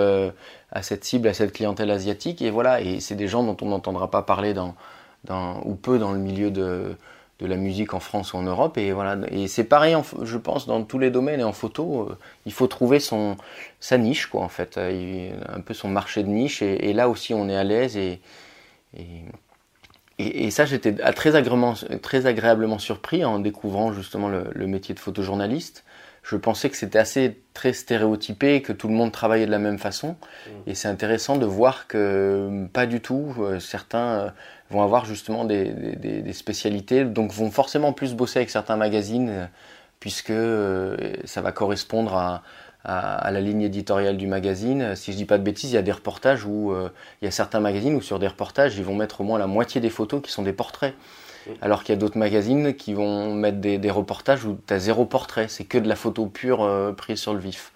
à cette cible, à cette clientèle asiatique. Et voilà, et c'est des gens dont on n'entendra pas parler ou peu dans le milieu de, la musique en France ou en Europe. Et voilà, et c'est pareil, je pense, dans tous les domaines et en photo, euh, il faut trouver son, sa niche, quoi, en fait, euh, un peu son marché de niche. Et, là aussi, on est à l'aise et, et ça, j'étais très agréablement, surpris en découvrant justement le métier de photojournaliste je pensais que c'était assez très stéréotypé, que tout le monde travaillait de la même façon. Mm. Et c'est intéressant de voir que pas du tout. Euh, certains euh, vont avoir justement des, des, spécialités, donc vont forcément plus bosser avec certains magazines, euh, puisque ça va correspondre à, à, la ligne éditoriale du magazine. Si je dis pas de bêtises, il y a des reportages où il y a certains magazines où sur des reportages, ils vont mettre au moins la moitié des photos qui sont des portraits. Alors qu'il y a d'autres magazines qui vont mettre des, reportages où tu as zéro portrait, c'est que de la photo pure euh, prise sur le vif.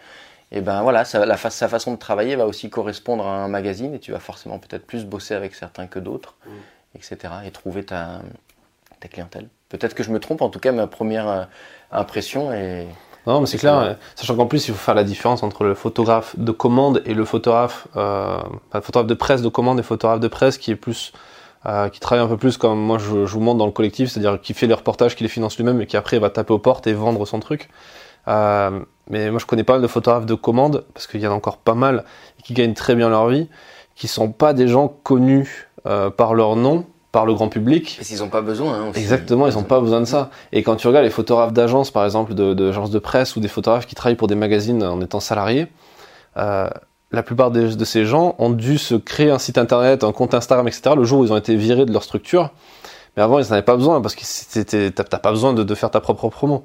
Et ben voilà, sa façon de travailler va aussi correspondre à un magazine et tu vas forcément peut-être plus bosser avec certains que d'autres, mm. etc. Et trouver ta, clientèle. Peut-être que je me trompe, en tout cas ma première euh, impression est... Non, mais c'est clair, sachant qu'en plus il faut faire la différence entre le photographe de commande et le photographe, euh, photographe de presse de commande et photographe de presse qui est plus euh, qui travaille un peu plus comme moi je, je vous montre dans le collectif, c'est-à-dire qui fait les reportages, qui les finance lui-même et qui après va taper aux portes et vendre son truc. Euh, mais moi je connais pas mal de photographes de commande, parce qu'il y en a encore pas mal, qui gagnent très bien leur vie, qui sont pas des gens connus euh, par leur nom, par le grand public. Parce qu'ils n'ont pas besoin. Hein, Exactement, ils n'ont pas besoin de ça. Et quand tu regardes les photographes d'agence, par exemple, d'agences de, de, presse ou des photographes qui travaillent pour des magazines en étant salariés, euh, la plupart de, ces gens ont dû se créer un site internet, un compte Instagram, etc. le jour où ils ont été virés de leur structure. Mais avant, ils n'en avaient pas besoin parce que t'as pas besoin de, faire ta propre promo.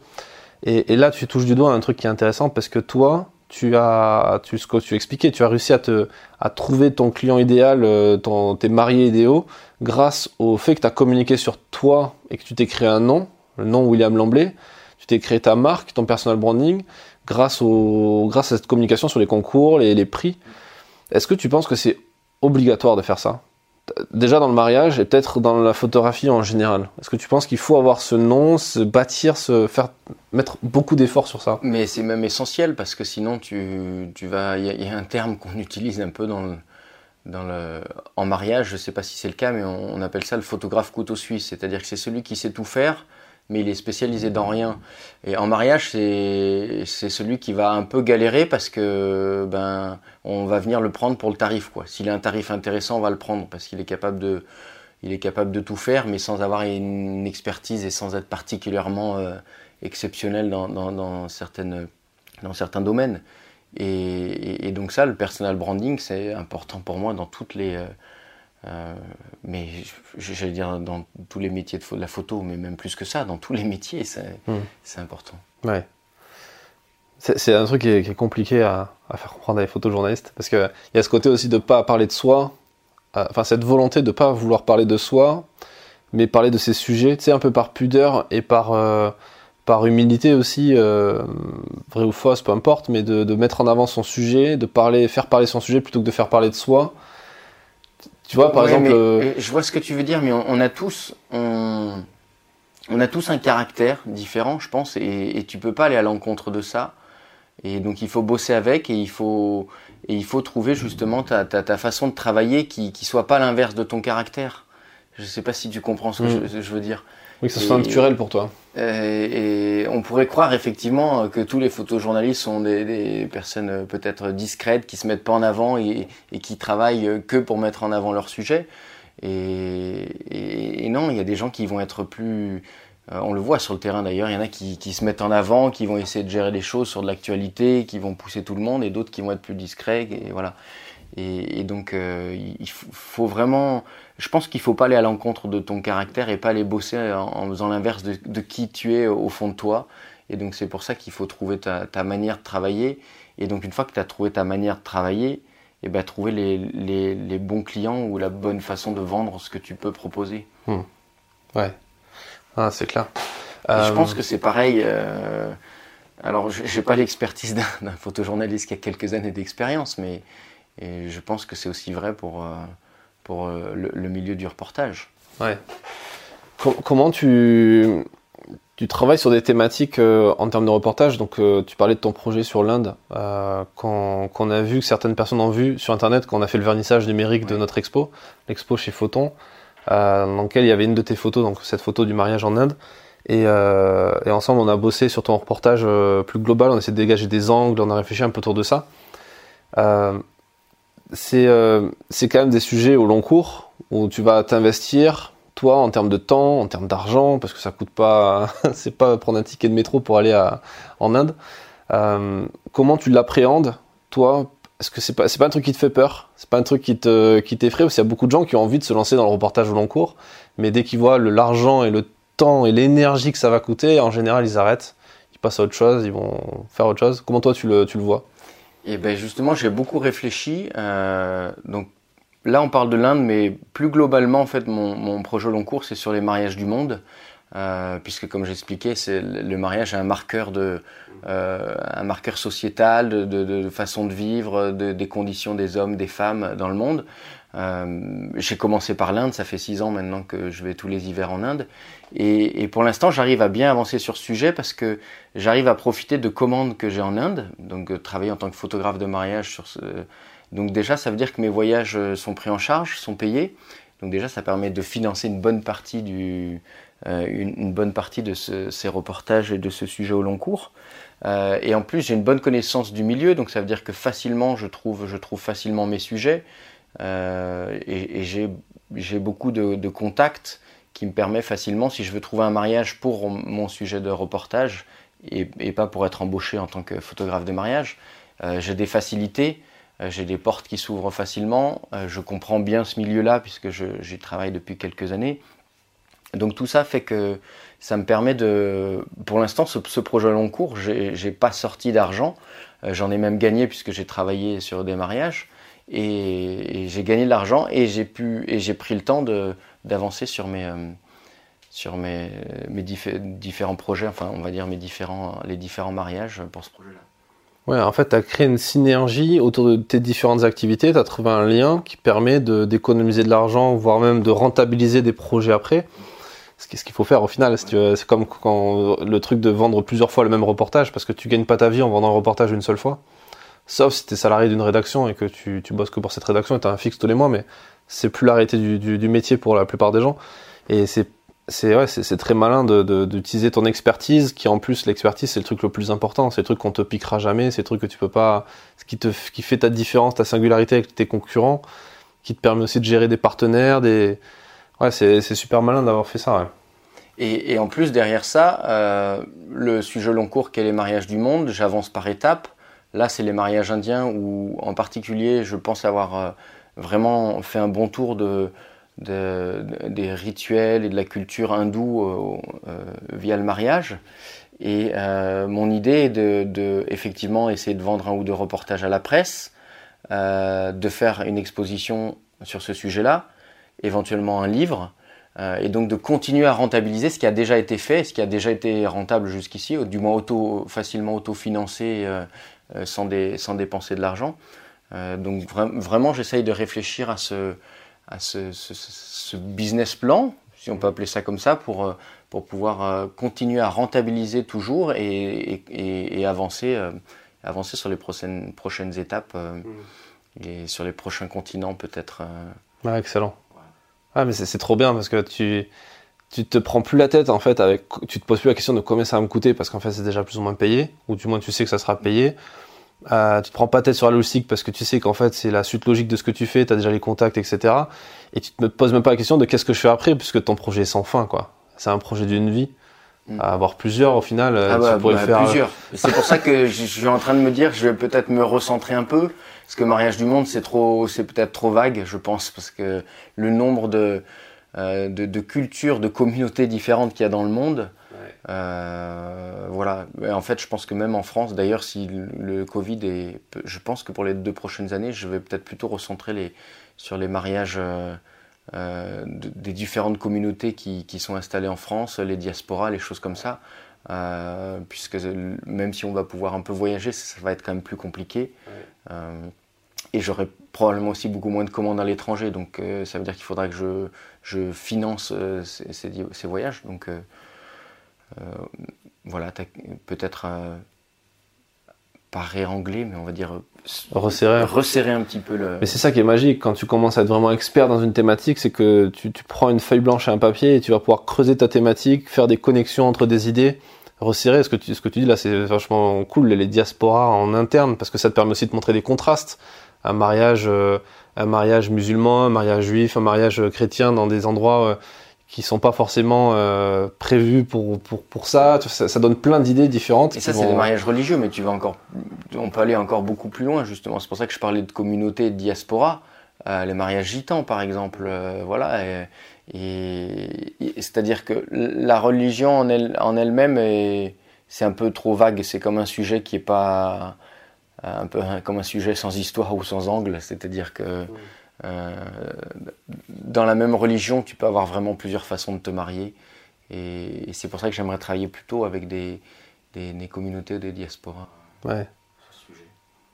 Et, là, tu touches du doigt un truc qui est intéressant parce que toi, tu as, tu, ce que tu expliquais, tu as réussi à te, à trouver ton client idéal, euh, ton, tes mariés idéaux, grâce au fait que tu as communiqué sur toi et que tu t'es créé un nom, le nom William Lamblay, tu t'es créé ta marque, ton personal branding, grâce, au, grâce à cette communication sur les concours, les, les prix. Est-ce que tu penses que c'est obligatoire de faire ça? Déjà dans le mariage et peut-être dans la photographie en général. Est-ce que tu penses qu'il faut avoir ce nom, se bâtir, se faire mettre beaucoup d'efforts sur ça? Mais c'est même essentiel parce que sinon tu, tu vas. Il y, a un terme qu'on utilise un peu dans dans le, en mariage, je ne sais pas si c'est le cas, mais on, on, appelle ça le photographe couteau suisse. C'est-à-dire que c'est celui qui sait tout faire, mais il est spécialisé dans rien. Et en mariage, c'est celui qui va un peu galérer parce que ben on va venir le prendre pour le tarif quoi. S'il a un tarif intéressant, on va le prendre parce qu'il est capable de il est capable de tout faire, mais sans avoir une expertise et sans être particulièrement euh, exceptionnel dans, dans, certaines, dans certains domaines. Et, et, donc ça, le personal branding, c'est important pour moi dans toutes les, euh, mais j'allais dire dans tous les métiers de la photo, mais même plus que ça, dans tous les métiers, c'est hmm. important. Ouais. C'est un truc qui est, compliqué à, faire comprendre à les photojournalistes, parce qu'il y a ce côté aussi de ne pas parler de soi, euh, enfin cette volonté de ne pas vouloir parler de soi, mais parler de ces sujets, tu sais, un peu par pudeur et par, euh, par humilité aussi, vrai ou fausse, peu importe, mais de, de, mettre en avant son sujet, de parler, faire parler son sujet plutôt que de faire parler de soi. Tu vois, par exemple. Euh, je vois ce que tu veux dire, mais on, a tous. On, a tous un caractère différent, je pense, et, et tu peux pas aller à l'encontre de ça. Et donc il faut bosser avec et il faut, et il faut trouver justement ta, ta, ta façon de travailler qui ne soit pas l'inverse de ton caractère. Je ne sais pas si tu comprends ce que Mm. je, je veux dire. Oui, que ça soit naturel pour toi. Et, et on pourrait croire effectivement que tous les photojournalistes sont des, des personnes euh, peut-être discrètes, qui se mettent pas en avant et, et qui travaillent euh, que pour mettre en avant leur sujet. Et, non, il y a des gens qui vont être plus... euh, on le voit sur le terrain d'ailleurs, il y en a qui, qui se mettent en avant, qui vont essayer de gérer des choses sur de l'actualité, qui vont pousser tout le monde, et d'autres qui vont être plus discrets. Et voilà. Et, et donc, euh, il faut vraiment. Je pense qu'il faut pas aller à l'encontre de ton caractère et pas aller bosser en, en faisant l'inverse de, de qui tu es au fond de toi. Et donc, c'est pour ça qu'il faut trouver ta, ta manière de travailler. Et donc, une fois que tu as trouvé ta manière de travailler, et ben, trouver les, les, les bons clients ou la bonne façon de vendre ce que tu peux proposer. Ouais. Ah, c'est clair. Je Euh, pense que c'est pareil. euh, alors, je n'ai pas l'expertise d'un d'un photojournaliste qui a quelques années d'expérience, mais et je pense que c'est aussi vrai pour, euh, pour euh, le, le milieu du reportage. Ouais. Com- comment tu, tu travailles sur des thématiques euh, en termes de reportage? Donc, euh, tu parlais de ton projet sur l'Inde. Euh, quand, quand on a vu que certaines personnes ont vu sur Internet, quand on a fait le vernissage numérique de notre expo, l'expo chez Photon, dans lequel il y avait une de tes photos, donc cette photo du mariage en Inde. Et, et ensemble, on a bossé sur ton reportage plus global. On a essayé de dégager des angles, on a réfléchi un peu autour de ça. C'est euh, quand même des sujets au long cours où tu vas t'investir toi en termes de temps, en termes d'argent, parce que ça coûte pas, c'est pas prendre un ticket de métro pour aller en Inde. Euh, comment tu l'appréhendes, toi? Est-ce que c'est pas, pas un truc qui te fait peur C'est pas un truc qui te, qui t'effraie Parce qu'il y a beaucoup de gens qui ont envie de se lancer dans le reportage au long cours, mais dès qu'ils voient l'argent et le temps et l'énergie que ça va coûter, en général, ils arrêtent, ils passent à autre chose, ils vont faire autre chose. Comment toi tu le, tu le vois? Et ben justement, j'ai beaucoup réfléchi. euh, donc là, on parle de l'Inde, mais plus globalement, en fait, mon, projet long cours, c'est sur les mariages du monde. Euh, puisque comme j'expliquais, le mariage est un marqueur de euh, un marqueur sociétal de, façon de vivre, de, des conditions des hommes, des femmes dans le monde. Euh, J'ai commencé par l'Inde, ça fait six ans maintenant que je vais tous les hivers en Inde, et, pour l'instant j'arrive à bien avancer sur ce sujet parce que j'arrive à profiter de commandes que j'ai en Inde, donc euh, travailler en tant que photographe de mariage sur ce, donc déjà ça veut dire que mes voyages euh, sont pris en charge, sont payés, donc déjà ça permet de financer une bonne partie du bonne partie de ce- ces reportages et de ce sujet au long cours. Et en plus, j'ai une bonne connaissance du milieu, donc ça veut dire que facilement, je trouve, je trouve facilement mes sujets. Euh, et j'ai beaucoup de, contacts qui me permet facilement, si je veux trouver un mariage pour mon sujet de reportage et, pas pour être embauché en tant que photographe de mariage, euh, j'ai des facilités, euh, j'ai des portes qui s'ouvrent facilement, je comprends bien ce milieu-là puisque j'y travaille depuis quelques années. Donc tout ça fait que ça me permet de, pour l'instant, ce, ce projet long cours, j'ai pas sorti d'argent, j'en ai même gagné puisque j'ai travaillé sur des mariages et, et j'ai gagné de l'argent et j'ai pu et j'ai pris le temps de d'avancer sur mes euh, sur mes, mes diffé- différents projets, enfin on va dire mes différents les différents mariages pour ce projet-là. Ouais, en fait, tu as créé une synergie autour de tes différentes activités, tu as trouvé un lien qui permet d'économiser de l'argent, voire même de rentabiliser des projets après. Ce qui- ce qu'il faut faire au final, c'est comme quand le truc de vendre plusieurs fois le même reportage, parce que tu gagnes pas ta vie en vendant un reportage une seule fois. Sauf si tu es salarié d'une rédaction et que tu, tu bosses que pour cette rédaction et tu as un fixe tous les mois, mais c'est plus la réalité du, du- métier pour la plupart des gens. Et c'est c'est ouais, très malin de- de- d'utiliser ton expertise, qui en plus l'expertise c'est le truc le plus important, c'est le truc qu'on te piquera jamais, c'est le truc que tu peux pas, ce qui te qui fait ta différence, ta singularité avec tes concurrents, qui te permet aussi de gérer des partenaires, des ouais c'est super malin d'avoir fait ça. Et, et en plus, derrière ça, euh, le sujet long cours qu'est les mariages du monde, j'avance par étapes. Là, c'est les mariages indiens où, en particulier, je pense avoir euh, vraiment fait un bon tour de, de- de- des rituels et de la culture hindoue euh, euh, via le mariage. Et mon idée est de, effectivement essayer de vendre un ou deux reportages à la presse, de faire une exposition sur ce sujet-là, éventuellement un livre, et donc de continuer à rentabiliser ce qui a déjà été fait, ce qui a déjà été rentable jusqu'ici, du moins auto, facilement autofinancé sans, dé- sans dépenser de l'argent. Euh, donc vra- vraiment, j'essaye de réfléchir à ce, à ce, ce- ce business plan, si on peut appeler ça comme ça, pour, euh, pour pouvoir euh, continuer à rentabiliser toujours et, et- et- et avancer, euh, avancer sur les prochaines, prochaines étapes mm. et sur les prochains continents peut-être. Ouais, excellent. Ah, mais c'est trop bien parce que tu, tu te prends plus la tête en fait avec, tu te poses plus la question de combien ça va me coûter parce qu'en fait c'est déjà plus ou moins payé ou du moins tu sais que ça sera payé. Euh, tu te prends pas tête sur la logistique parce que tu sais qu'en fait c'est la suite logique de ce que tu fais, tu as déjà les contacts, etc. Et tu te poses même pas la question de qu'est-ce que je fais après puisque ton projet est sans fin quoi. C'est un projet d'une vie. Mm. À avoir plusieurs au final, euh, ah bah, tu pourrais bah, faire euh, plusieurs. C'est pour ça que je suis en train de me dire, je vais peut-être me recentrer un peu parce que mariage du monde c'est trop, c'est peut-être trop vague, je pense, parce que le nombre de de, de, cultures, de communautés différentes qu'il y a dans le monde. Euh, voilà. en fait, je pense que même en France, d'ailleurs, si le Covid est, je pense que pour les deux prochaines années, je vais peut-être plutôt recentrer les, sur les mariages euh, des différentes communautés qui, qui, sont installées en France, les diasporas, les choses comme ça. puisque même si on va pouvoir un peu voyager, ça, va être quand même plus compliqué. et j'aurai probablement aussi beaucoup moins de commandes à l'étranger, donc ça veut dire qu'il faudra que je je finance euh, ces, voyages. Donc euh, euh, voilà, peut-être pas réangler, mais on va dire resserrer, resserrer un petit peu le. Mais c'est ça qui est magique quand tu commences à être vraiment expert dans une thématique, c'est que tu, prends une feuille blanche et un papier et tu vas pouvoir creuser ta thématique, faire des connexions entre des idées, resserrer. Ce que tu, ce que tu dis là, c'est vachement cool, les diasporas en interne, parce que ça te permet aussi de montrer des contrastes. Un mariage, un mariage musulman, un mariage juif, un mariage chrétien dans des endroits euh, qui sont pas forcément euh, prévus pour, pour, pour ça. ça. ça. donne plein d'idées différentes. Et ça, c'est des mariages religieux, mais tu vas encore, on peut aller encore beaucoup plus loin, justement. C'est pour ça que je parlais de communauté et de diaspora. Euh, les mariages gitans, par exemple. voilà. Et, c'est-à-dire que la religion en, elle, en elle-même, c'est un peu trop vague. C'est comme un sujet qui est pas un peu comme un sujet sans histoire ou sans angle, c'est-à-dire que euh, dans la même religion, tu peux avoir vraiment plusieurs façons de te marier. Et, c'est pour ça que j'aimerais travailler plutôt avec des, des, communautés, des diasporas. Ouais.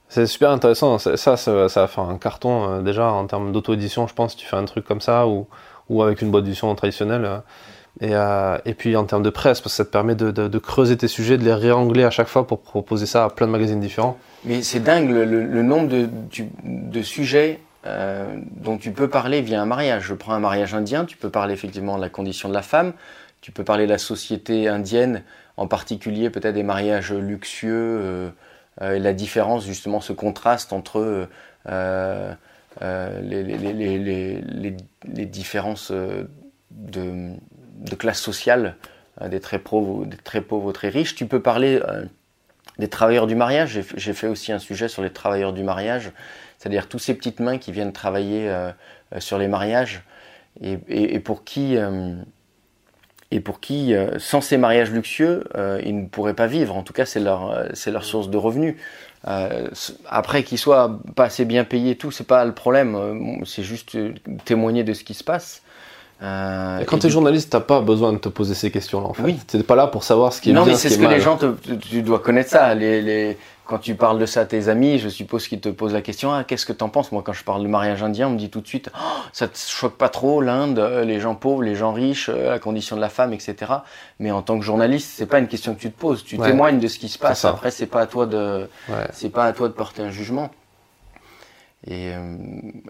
C'est super intéressant. Ça, ça, ça, va faire un carton euh, déjà en termes d'auto-édition, je pense. Tu fais un truc comme ça ou, ou avec une boîte d'édition traditionnelle. Euh, et, euh, et, puis en termes de presse, parce que ça te permet de, creuser tes sujets, de les réangler à chaque fois pour proposer ça à plein de magazines différents. Mais c'est dingue le, nombre de, sujets euh, dont tu peux parler via un mariage. Je prends un mariage indien, tu peux parler effectivement de la condition de la femme, tu peux parler de la société indienne, en particulier peut-être des mariages luxueux, euh, et la différence justement, ce contraste entre les, différences de de classe sociale, euh, des très pauvres, des très pauvres, très riches. Tu peux parler euh, des travailleurs du mariage. J'ai fait aussi un sujet sur les travailleurs du mariage, c'est-à-dire tous ces petites mains qui viennent travailler euh, sur les mariages et, pour qui et pour qui, sans ces mariages luxueux, ils ne pourraient pas vivre. En tout cas, c'est leur, leur source de revenus. après qu'ils soient pas assez bien payés, tout, c'est pas le problème. c'est juste témoigner de ce qui se passe. Euh, quand tu es journaliste, t'as pas besoin de te poser ces questions-là. En fait. Oui. T'es pas là pour savoir ce qui est non, bien, mais c'est ce, que les gens, te, tu dois connaître ça. Les, les, quand tu parles de ça à tes amis, je suppose qu'ils te posent la question ah, qu'est-ce que t'en penses? Moi, quand je parle de mariage indien, on me dit tout de suite oh, ça te choque pas trop l'Inde, euh, les gens pauvres, les gens riches, euh, la condition de la femme, etc. Mais en tant que journaliste, c'est pas une question que tu te poses. Tu témoignes de ce qui se passe. Après, c'est pas à toi de, c'est pas à toi de porter un jugement. Et euh,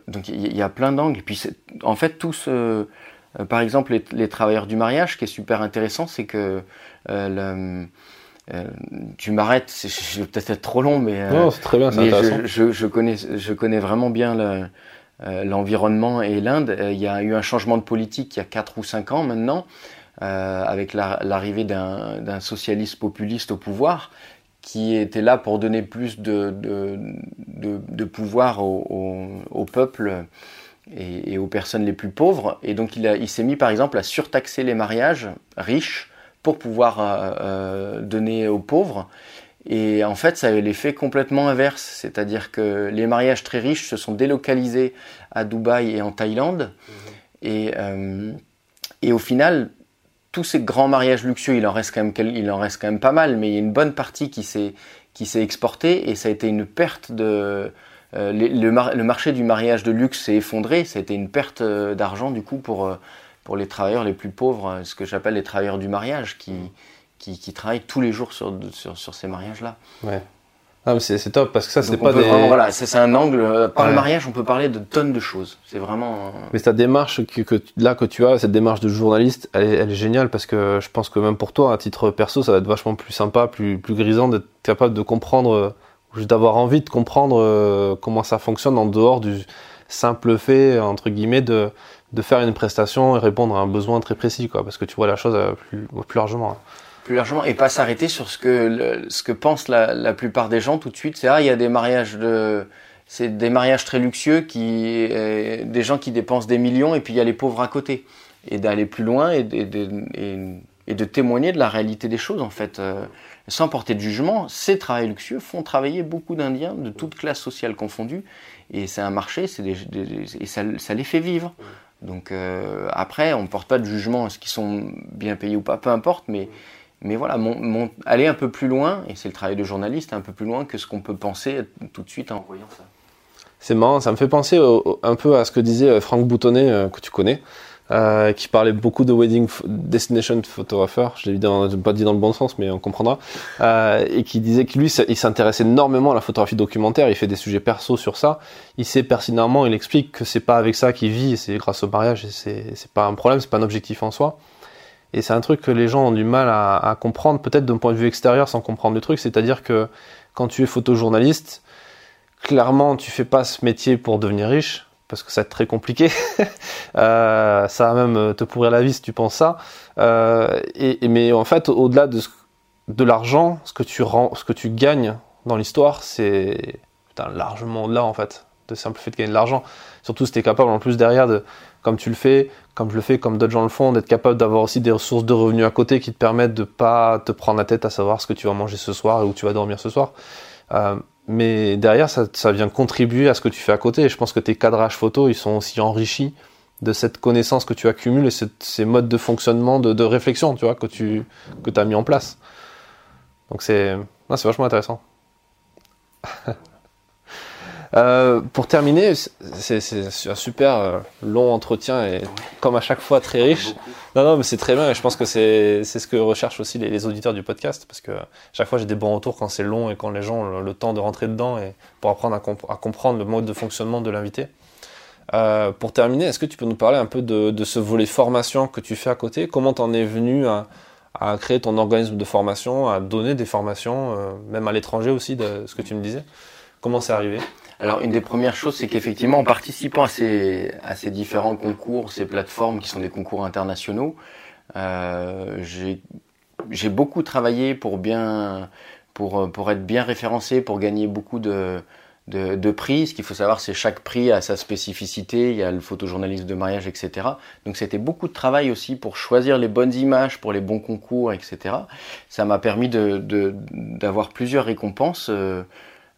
donc il y, a plein d'angles. Et puis en fait, tout ce par exemple, les, travailleurs du mariage, ce qui est super intéressant, c'est que euh, euh, tu m'arrêtes, je vais peut-être être trop long, mais, très bien, je, connais, je connais vraiment bien l'environnement et l'Inde. Il y a eu un changement de politique il y a 4 ou 5 ans maintenant, avec l'arrivée d'un socialiste populiste au pouvoir, qui était là pour donner plus de, de, pouvoir au peuple et, aux personnes les plus pauvres. Et donc il, il s'est mis par exemple à surtaxer les mariages riches pour pouvoir euh, euh, donner aux pauvres. Et en fait, ça avait l'effet complètement inverse, c'est-à-dire que les mariages très riches se sont délocalisés à Dubaï et en Thaïlande. Mmh. Et, euh, et au final, tous ces grands mariages luxueux, il en reste quand même, il en reste quand même pas mal, mais il y a une bonne partie qui s'est qui s'est exportée et ça a été une perte de euh, le, marché du mariage de luxe s'est effondré, ça a été une perte euh, d'argent du coup pour, euh, pour les travailleurs les plus pauvres, ce que j'appelle les travailleurs du mariage, qui, qui, travaillent tous les jours sur, sur, ces mariages-là. Ouais. Ah, c'est top parce que ça, c'est pas des. vraiment- voilà, c'est un angle. Par Ouais. le mariage, on peut parler de tonnes de choses. C'est vraiment. Mais ta démarche que, là que tu as, cette démarche de journaliste, elle, est- elle est géniale parce que je pense que même pour toi, à titre perso, ça va être vachement plus sympa, plus, plus grisant d'être capable de comprendre, juste d'avoir envie de comprendre euh, comment ça fonctionne en dehors du simple fait, entre guillemets, de, de faire une prestation et répondre à un besoin très précis, quoi, parce que tu vois la chose euh, plus, plus largement. plus largement et pas s'arrêter sur ce que ce que pensent la, la plupart des gens tout de suite. C'est ah il y a des mariages de c'est des mariages très luxueux qui euh, des gens qui dépensent des millions et puis il y a les pauvres à côté. Et d'aller plus loin et, de- témoigner de la réalité des choses en fait sans porter de jugement ces travails luxueux font travailler beaucoup d'Indiens de toutes classes sociales confondues. Et c'est un marché c'est et ça, les fait vivre. Donc euh, après on ne porte pas de jugement est-ce qu'ils sont bien payés ou pas peu importe mais mais voilà, aller un peu plus loin, et c'est le travail de journaliste, un peu plus loin que ce qu'on peut penser tout de suite en voyant ça. C'est marrant, ça me fait penser un peu à ce que disait euh, Franck Boutonnet, euh, que tu connais, euh, qui parlait beaucoup de wedding destination photographer. Je l'ai pas dit dans le bon sens, mais on comprendra. Euh, et qui disait que lui, il s'intéresse énormément à la photographie documentaire. Il fait des sujets perso sur ça. Il sait pertinemment, il explique que c'est pas avec ça qu'il vit, c'est grâce au mariage. C'est pas un problème, c'est pas un objectif en soi. Et c'est un truc que les gens ont du mal à, à comprendre, peut-être d'un point de vue extérieur, sans comprendre le truc. C'est-à-dire que quand tu es photojournaliste, clairement, tu fais pas ce métier pour devenir riche, parce que ça va être très compliqué. Euh, ça va même te pourrir la vie si tu penses ça. Euh, mais en fait, au-delà de, l'argent, ce que tu gagnes dans l'histoire, c'est largement au-delà en fait de simple fait de gagner de l'argent. Surtout si tu es capable en plus derrière de, comme tu le fais, comme je le fais, comme d'autres gens le font, d'être capable d'avoir aussi des ressources de revenus à côté qui te permettent de pas te prendre la tête à savoir ce que tu vas manger ce soir et où tu vas dormir ce soir. Euh, mais derrière, ça, vient contribuer à ce que tu fais à côté. Et je pense que tes cadrages photos, ils sont aussi enrichis de cette connaissance que tu accumules et ces modes de fonctionnement, de, réflexion, tu vois, que tu que as mis en place. Donc c'est vachement intéressant. Euh, pour terminer, c'est un super euh, long entretien et comme à chaque fois très riche. Non, non, mais c'est très bien et je pense que c'est ce que recherchent aussi les, les auditeurs du podcast parce que chaque fois j'ai des bons retours quand c'est long et quand les gens ont le, le temps de rentrer dedans et pour apprendre à, comp- à comprendre le mode de fonctionnement de l'invité. Euh, pour terminer, est-ce que tu peux nous parler un peu de, de ce volet formation que tu fais à côté? Comment t'en es venu à, à créer ton organisme de formation, à donner des formations, même à l'étranger aussi, de ce que tu me disais? Comment c'est arrivé? Alors, une des premières choses, c'est qu'effectivement, en participant à ces, à ces différents concours, ces plateformes qui sont des concours internationaux, euh, j'ai beaucoup travaillé pour bien, pour, pour être bien référencé, pour gagner beaucoup de, de, de prix. Ce qu'il faut savoir, c'est chaque prix a sa spécificité. Il y a le photojournaliste de mariage, etc. Donc, c'était beaucoup de travail aussi pour choisir les bonnes images pour les bons concours, etc. Ça m'a permis de, de, d'avoir plusieurs récompenses. euh,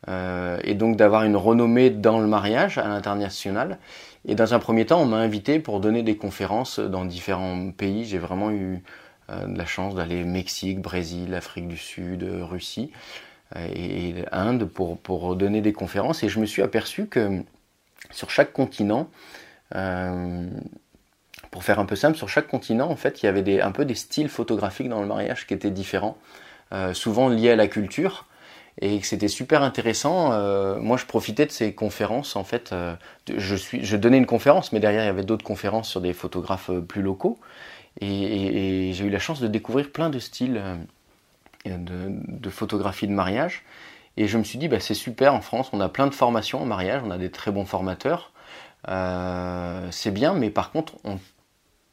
euh, et donc d'avoir une renommée dans le mariage à l'international. Et dans un premier temps, on m'a invité pour donner des conférences dans différents pays. J'ai vraiment eu euh, de la chance d'aller Mexique, Brésil, Afrique du Sud, euh, Russie et, et Inde pour, donner des conférences. Et je me suis aperçu que sur chaque continent, pour faire un peu simple, sur chaque continent, en fait, il y avait un peu des styles photographiques dans le mariage qui étaient différents, souvent liés à la culture et que c'était super intéressant. Euh, moi, je profitais de ces conférences. En fait, euh, je, suis, je donnais une conférence, mais derrière, il y avait d'autres conférences sur des photographes euh, plus locaux. Et, j'ai eu la chance de découvrir plein de styles de, photographie de mariage. Et je me suis dit, bah, c'est super en France, on a plein de formations en mariage, on a des très bons formateurs. C'est bien, mais par contre, on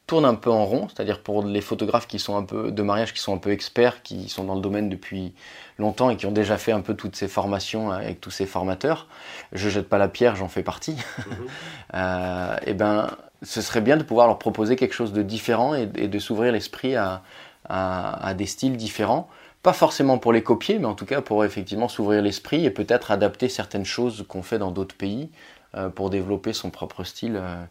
tourne un peu en rond, c'est-à-dire pour les photographes qui sont un peu de mariage, qui sont un peu experts, qui sont dans le domaine depuis longtemps et qui ont déjà fait un peu toutes ces formations avec tous ces formateurs. Je jette pas la pierre, j'en fais partie. Euh, et ben, ce serait bien de pouvoir leur proposer quelque chose de différent et, et de s'ouvrir l'esprit à, à- à des styles différents. Pas forcément pour les copier, mais en tout cas pour effectivement s'ouvrir l'esprit et peut-être adapter certaines choses qu'on fait dans d'autres pays euh, pour développer son propre style euh,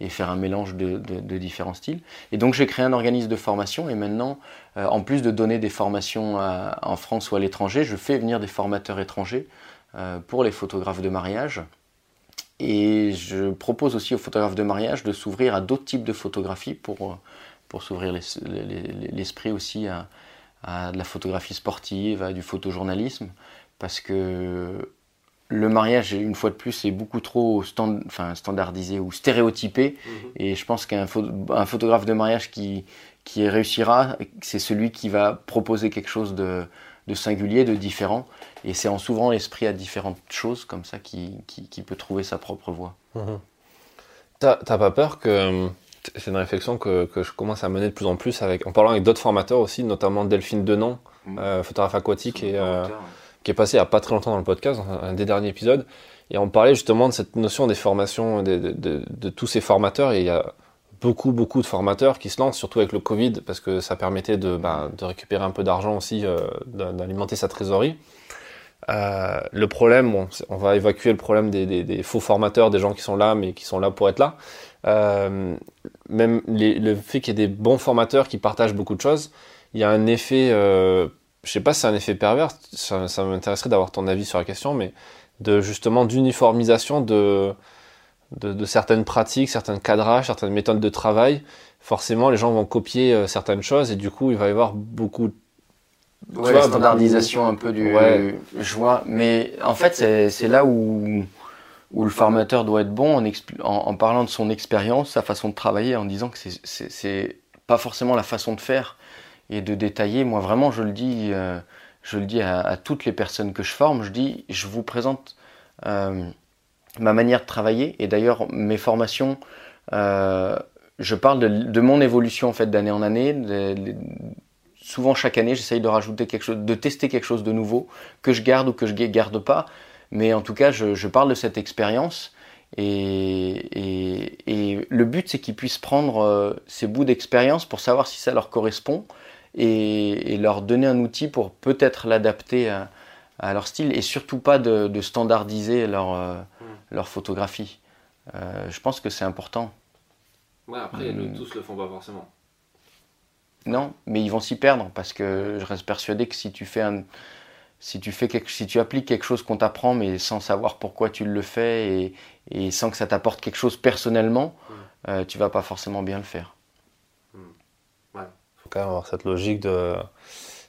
et faire un mélange de, différents styles. Et donc j'ai créé un organisme de formation et maintenant, euh, en plus de donner des formations en France ou à l'étranger, je fais venir des formateurs étrangers euh, pour les photographes de mariage. Et je propose aussi aux photographes de mariage de s'ouvrir à d'autres types de photographie pour, euh, pour s'ouvrir l'es- l'es- l'esprit aussi à, à de la photographie sportive, à du photojournalisme, parce que le mariage, une fois de plus, est beaucoup trop standardisé ou stéréotypé. Mhm. Et je pense qu'un photographe de mariage qui, qui réussira, c'est celui qui va proposer quelque chose de, singulier, de différent. Et c'est en s'ouvrant l'esprit à différentes choses comme ça qui, peut trouver sa propre voie. Mhm. T'as pas peur que c'est une réflexion que, je commence à mener de plus en plus avec, en parlant avec d'autres formateurs aussi, notamment Delphine Denon, mhm. euh, photographe aquatique, et, euh, qui est passé il n'y a pas très longtemps dans le podcast, un des derniers épisodes. Et on parlait justement de cette notion des formations de, de tous ces formateurs. Et il y a beaucoup, beaucoup de formateurs qui se lancent, surtout avec le Covid, parce que ça permettait de, bah, récupérer un peu d'argent aussi, euh, d'alimenter sa trésorerie. Euh, le problème, on va évacuer le problème des, faux formateurs, des gens qui sont là, mais qui sont là pour être là. Euh, même le fait qu'il y ait des bons formateurs qui partagent beaucoup de choses, il y a un effet, je sais pas si c'est un effet pervers, ça, ça m'intéresserait d'avoir ton avis sur la question, mais de justement d'uniformisation de, de, certaines pratiques, certains cadrages, certaines méthodes de travail, forcément les gens vont copier euh, certaines choses et du coup il va y avoir beaucoup de ouais, standardisation un peu du ouais. joie. Mais en fait c'est là où, où le formateur doit être bon en, en, parlant de son expérience, sa façon de travailler, en disant que c'est pas forcément la façon de faire et de détailler. Moi vraiment je le dis, euh, je le dis à, toutes les personnes que je forme, je dis je vous présente euh, ma manière de travailler. Et d'ailleurs mes formations euh, je parle de, mon évolution en fait d'année en année. Souvent chaque année j'essaye de rajouter quelque chose de tester quelque chose de nouveau que je garde ou que je garde pas. Mais en tout cas je, parle de cette expérience. Et, le but c'est qu'ils puissent prendre ces bouts d'expérience pour savoir si ça leur correspond et, et leur donner un outil pour peut-être l'adapter à, à leur style et surtout pas de, de standardiser leur, euh, hmm. leur photographie. Euh, je pense que c'est important. Ouais, après, euh, tous le font pas forcément. Non, mais ils vont s'y perdre parce que je reste persuadé que si tu fais un, si tu fais quelque, si tu appliques quelque chose qu'on t'apprend mais sans savoir pourquoi tu le fais et, et sans que ça t'apporte quelque chose personnellement, hmm. euh, tu vas pas forcément bien le faire. Faut quand même avoir cette logique de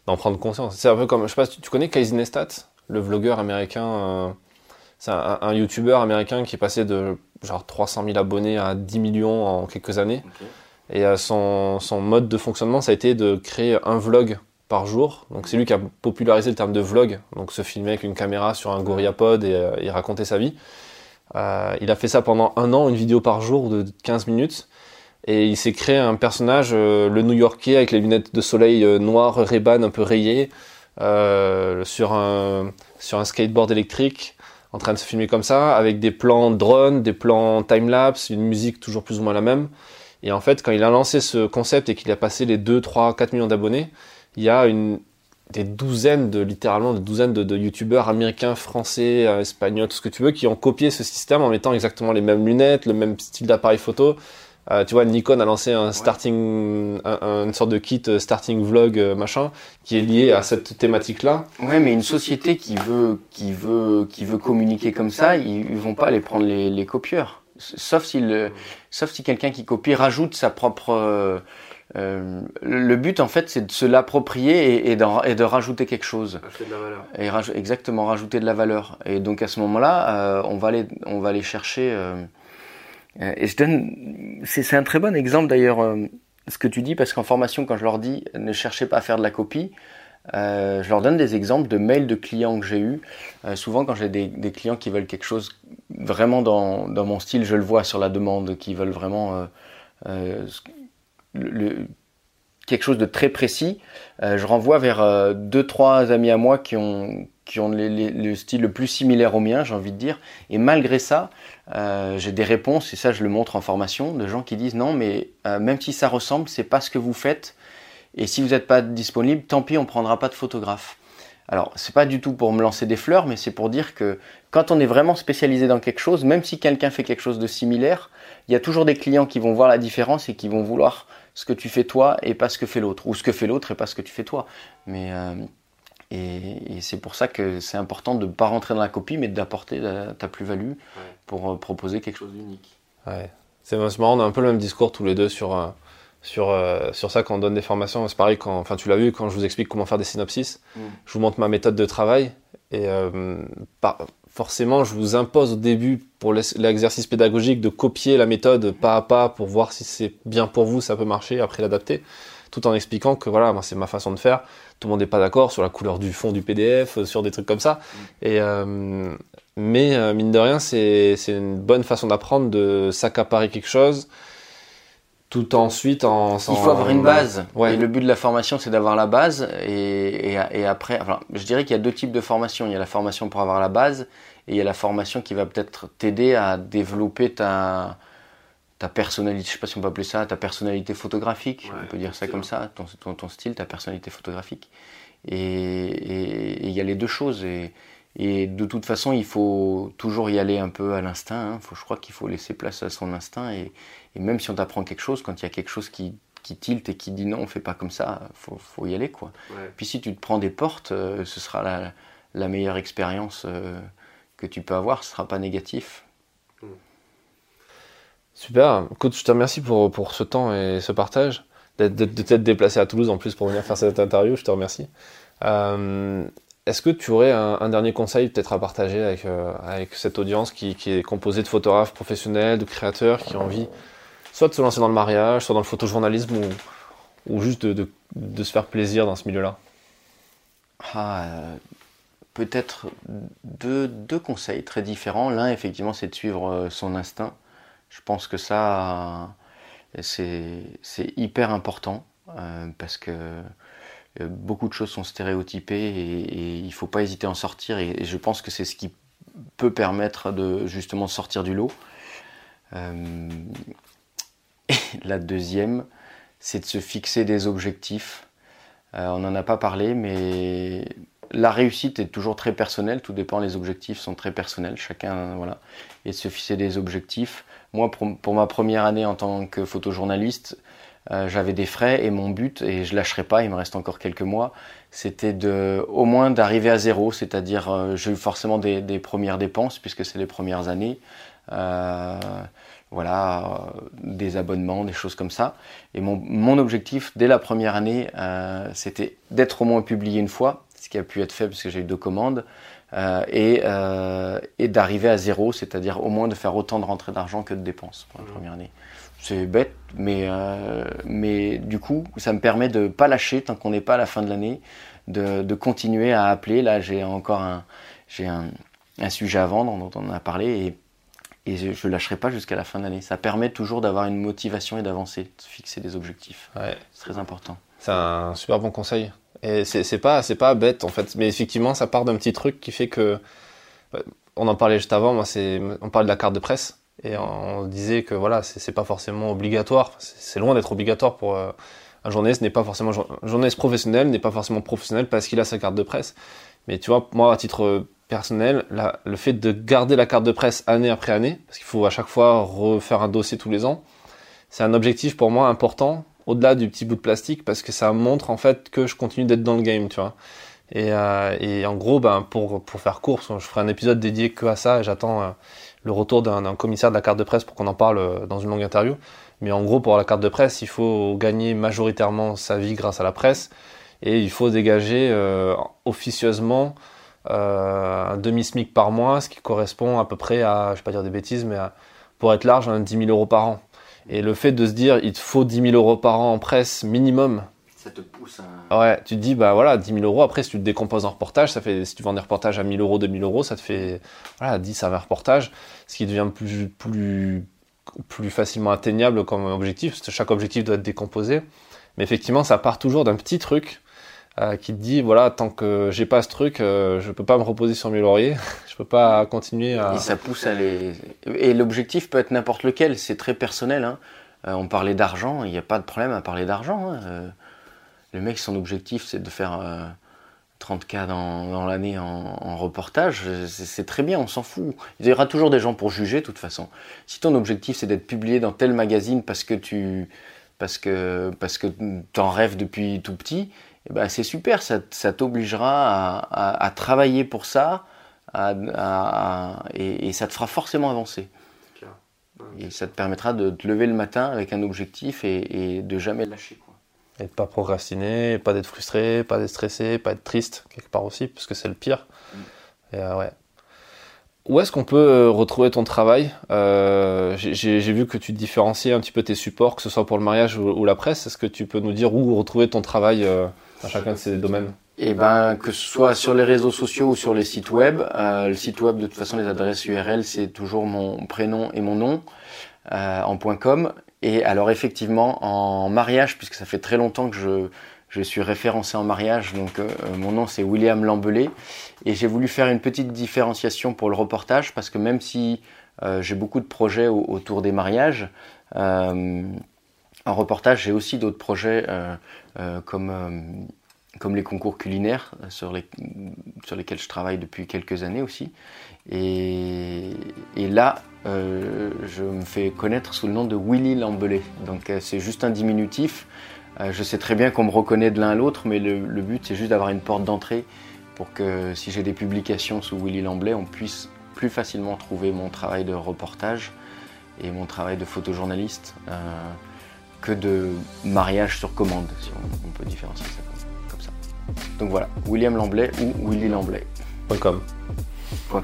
d'en prendre conscience. C'est un peu comme, je sais pas, tu, connais Casey Neistat, le vlogueur américain, euh, c'est un, un, YouTuber américain qui est passé de genre 300 000 abonnés à 10 millions en quelques années. Et euh, son, son, mode de fonctionnement, ça a été de créer un vlog par jour. Donc c'est lui qui a popularisé le terme de vlog, donc se filmer avec une caméra sur un gorillapod et, euh, et raconter sa vie. Il a fait ça pendant un an, une vidéo par jour de 15 minutes. Et il s'est créé un personnage, euh, le New-Yorkais, avec les lunettes de soleil euh, noires, ray un peu rayées, euh, sur, un, sur un skateboard électrique, en train de se filmer comme ça, avec des plans drone, des plans time-lapse, une musique toujours plus ou moins la même. Et en fait, quand il a lancé ce concept et qu'il a passé les 2, 3, 4 millions d'abonnés, il y a une, des douzaines de, littéralement, des douzaines de, de youtubeurs américains, français, espagnols, tout ce que tu veux, qui ont copié ce système en mettant exactement les mêmes lunettes, le même style d'appareil photo, euh, tu vois, Nikon a lancé un starting, une sorte de kit euh, starting vlog euh, machin, qui est lié à cette thématique-là. Ouais, mais une société qui veut, qui veut, qui veut communiquer comme ça, ils, ils vont pas aller prendre les, les copieurs. Sauf si le, sauf si quelqu'un qui copie rajoute sa propre. Euh, le but en fait, c'est de se l'approprier et, et, et, de rajouter quelque chose. Rajouter de la valeur. Et raj exactement, rajouter de la valeur. Et donc à ce moment-là, euh, on va aller, on va aller chercher. Euh, et je donne, c'est un très bon exemple d'ailleurs euh, ce que tu dis parce qu'en formation quand je leur dis ne cherchez pas à faire de la copie, euh, je leur donne des exemples de mails de clients que j'ai eu. Euh, souvent, quand j'ai des, clients qui veulent quelque chose vraiment dans, mon style, je le vois sur la demande, qui veulent vraiment quelque chose de très précis. je renvoie vers deux, trois amis à moi qui ont, qui ont le style le plus similaire au mien, j'ai envie de dire. Et malgré ça, euh, j'ai des réponses, et ça je le montre en formation, de gens qui disent non, mais euh, même si ça ressemble, c'est pas ce que vous faites. Et si vous n'êtes pas disponible, tant pis, on prendra pas de photographe. Alors, c'est pas du tout pour me lancer des fleurs, mais c'est pour dire que quand on est vraiment spécialisé dans quelque chose, même si quelqu'un fait quelque chose de similaire, il y a toujours des clients qui vont voir la différence et qui vont vouloir ce que tu fais toi et pas ce que fait l'autre, ou ce que fait l'autre et pas ce que tu fais toi. Mais euh, et, c'est pour ça que c'est important de ne pas rentrer dans la copie, mais d'apporter ta plus-value pour euh, proposer quelque chose d'unique. Ouais. C'est marrant, on a un peu le même discours tous les deux sur, euh, sur, euh, sur ça quand on donne des formations. C'est pareil, quand, enfin, tu l'as vu quand je vous explique comment faire des synopsis. Mm. Je vous montre ma méthode de travail. Et euh, par- forcément, je vous impose au début, pour l'exercice pédagogique, de copier la méthode pas à pas pour voir si c'est bien pour vous, ça peut marcher, après l'adapter. Tout en expliquant que voilà, moi, c'est ma façon de faire. Tout le monde n'est pas d'accord sur la couleur du fond du PDF, euh, sur des trucs comme ça. Et, euh, mais euh, mine de rien, c'est c'est une bonne façon d'apprendre de s'accaparer quelque chose tout ensuite en. Il faut avoir une base. Ouais. Et le but de la formation, c'est d'avoir la base. Et, et, et après, enfin, je dirais qu'il y a deux types de formation. Il y a la formation pour avoir la base et il y a la formation qui va peut-être t'aider à développer ta, ta personnalité. Je sais pas si on peut appeler ça ta personnalité photographique. Ouais, on peut dire ça comme ça. Ton, ton, ton style, ta personnalité photographique. Et, il y a les deux choses. Et, et de toute façon, il faut toujours y aller un peu à l'instinct. hein. Faut, je crois qu'il faut laisser place à son instinct. Et, et même si on t'apprend quelque chose, quand il y a quelque chose qui, qui tilte et qui dit non, on fait pas comme ça, faut, faut y aller quoi. Puis si tu te prends des portes, euh, ce sera la, la meilleure expérience euh, que tu peux avoir, ce sera pas négatif. Super. Écoute, je te remercie pour, pour ce temps et ce partage. De, t'être déplacé à Toulouse en plus pour venir faire cette interview, je te remercie. Euh, Est-ce que tu aurais un, dernier conseil peut-être à partager avec, euh, avec cette audience qui, qui est composée de photographes professionnels, de créateurs qui ont envie soit de se lancer dans le mariage, soit dans le photojournalisme ou, ou juste de, de, se faire plaisir dans ce milieu-là? Ah, euh, Peut-être deux, deux conseils très différents. L'un, effectivement, c'est de suivre son instinct. Je pense que ça, euh, c'est hyper important euh, parce que euh, beaucoup de choses sont stéréotypées et, il ne faut pas hésiter à en sortir. Et, je pense que c'est ce qui peut permettre de justement sortir du lot. Et la deuxième, c'est de se fixer des objectifs. On n'en a pas parlé, mais la réussite est toujours très personnelle, tout dépend, les objectifs sont très personnels, chacun, voilà, et de se fixer des objectifs. Moi, pour, ma première année en tant que photojournaliste, euh, j'avais des frais et mon but, et je lâcherai pas, il me reste encore quelques mois, c'était au moins d'arriver à zéro, c'est-à-dire euh, j'ai eu forcément des, premières dépenses puisque c'est les premières années, euh, voilà, des abonnements, des choses comme ça. Et mon, objectif dès la première année, c'était d'être au moins publié une fois, ce qui a pu être fait parce que j'ai eu deux commandes, euh, et, euh, et d'arriver à zéro, c'est-à-dire au moins de faire autant de rentrées d'argent que de dépenses pour la première année. C'est bête, mais, euh, mais du coup, ça me permet de pas lâcher tant qu'on n'est pas à la fin de l'année, de, de continuer à appeler. Là, j'ai encore un, j'ai un, un sujet à vendre dont on a parlé et, et je ne lâcherai pas jusqu'à la fin de l'année. Ça permet toujours d'avoir une motivation et d'avancer, de fixer des objectifs. Ouais. C'est très important. C'est un super bon conseil. Et c'est pas, pas bête en fait, mais effectivement, ça part d'un petit truc qui fait que. euh, On en parlait juste avant, moi, on parlait de la carte de presse, et on disait que voilà, c'est pas forcément obligatoire, c'est loin d'être obligatoire pour. euh, un journaliste n'est pas forcément. Un journaliste professionnel n'est pas forcément professionnel parce qu'il a sa carte de presse. Mais tu vois, moi, à titre personnel, la- le fait de garder la carte de presse année après année, parce qu'il faut à chaque fois refaire un dossier tous les ans, c'est un objectif pour moi important au-delà du petit bout de plastique parce que ça montre en fait que je continue d'être dans le game, tu vois. Et, euh, en gros, ben, pour, pour faire court, je ferai un épisode dédié que à ça et j'attends euh, le retour d'un commissaire de la carte de presse pour qu'on en parle euh, dans une longue interview. Mais en gros, pour la carte de presse, il faut gagner majoritairement sa vie grâce à la presse et il faut dégager officieusement un demi-SMIC par mois, ce qui correspond à peu près à, je vais pas dire des bêtises, mais à- pour être large, un 10 000 euros par an. Et le fait de se dire, il te faut 10 000 euros par an en presse minimum, Ça te pousse à... ouais, tu te dis, bah voilà, 10 000 euros, après, si tu te décomposes en reportage, ça fait, si tu vends des reportages à 1000 euros, 2000 euros, ça te fait, voilà, 10 à 20 reportages, ce qui devient plus, plus, plus facilement atteignable comme objectif, parce que chaque objectif doit être décomposé. Mais effectivement, ça part toujours d'un petit truc, euh, qui te dit, voilà, tant que j'ai pas ce truc, euh, je peux pas me reposer sur mes lauriers, je peux pas continuer à... Et ça pousse à les. Et l'objectif peut être n'importe lequel, c'est très personnel. hein. Euh, on parlait d'argent, il n'y a pas de problème à parler d'argent. hein. Euh, le mec, son objectif, c'est de faire euh, 30K dans, l'année en, en reportage. C'est très bien, on s'en fout. Il y aura toujours des gens pour juger, de toute façon. Si ton objectif, c'est d'être publié dans tel magazine parce que tu. Parce que, parce que t'en rêves depuis tout petit, eh ben c'est super, ça, ça t'obligera à, à- à travailler pour ça, à- à- à- et, et ça te fera forcément avancer. Et ça te permettra de te lever le matin avec un objectif et, de jamais lâcher. Quoi. Et de pas procrastiner, pas d'être frustré, pas d'être stressé, pas être triste quelque part aussi, parce que c'est le pire. Mm. Et euh, ouais. Où est-ce qu'on peut euh, retrouver ton travail? Euh, J'ai vu que tu différenciais un petit peu tes supports, que ce soit pour le mariage ou, la presse. Est-ce que tu peux nous dire où retrouver ton travail chacun de ces domaines eh ben, que ce soit sur les réseaux sociaux ou sur les sites web. le site web, de toute façon, les adresses URL, c'est toujours mon prénom et mon nom en .com. Et alors effectivement, en mariage, puisque ça fait très longtemps que je, suis référencé en mariage, donc euh, mon nom c'est William Lambelé. Et j'ai voulu faire une petite différenciation pour le reportage, parce que même si euh, j'ai beaucoup de projets autour des mariages, euh, en reportage j'ai aussi d'autres projets comme, comme les concours culinaires, sur, les, sur lesquels je travaille depuis quelques années aussi. Et, là, euh, je me fais connaître sous le nom de Willy Lambelé. Donc euh, c'est juste un diminutif. Euh, je sais très bien qu'on me reconnaît de l'un à l'autre, mais le, but c'est juste d'avoir une porte d'entrée pour que si j'ai des publications sous Willy Lambelé, on puisse plus facilement trouver mon travail de reportage et mon travail de photojournaliste que de mariage sur commande, si on, peut différencier ça comme ça. Donc voilà, William Lamblay ou Willy Lamblay. .com. .com.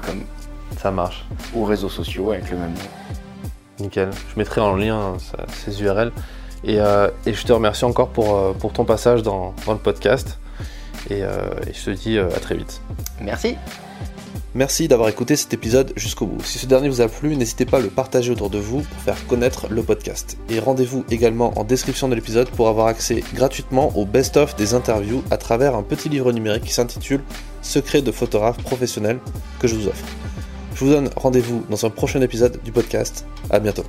Ça marche. Ou réseaux sociaux avec le même nom. Nickel. Je mettrai en lien ces URL. Euh, et, je te remercie encore pour, euh, pour ton passage dans, le podcast. Et, euh, et, je te dis à très vite. Merci. Merci d'avoir écouté cet épisode jusqu'au bout. Si ce dernier vous a plu, n'hésitez pas à le partager autour de vous pour faire connaître le podcast. Et rendez-vous également en description de l'épisode pour avoir accès gratuitement au best-of des interviews à travers un petit livre numérique qui s'intitule Secret de photographe professionnel que je vous offre. Je vous donne rendez-vous dans un prochain épisode du podcast. À bientôt.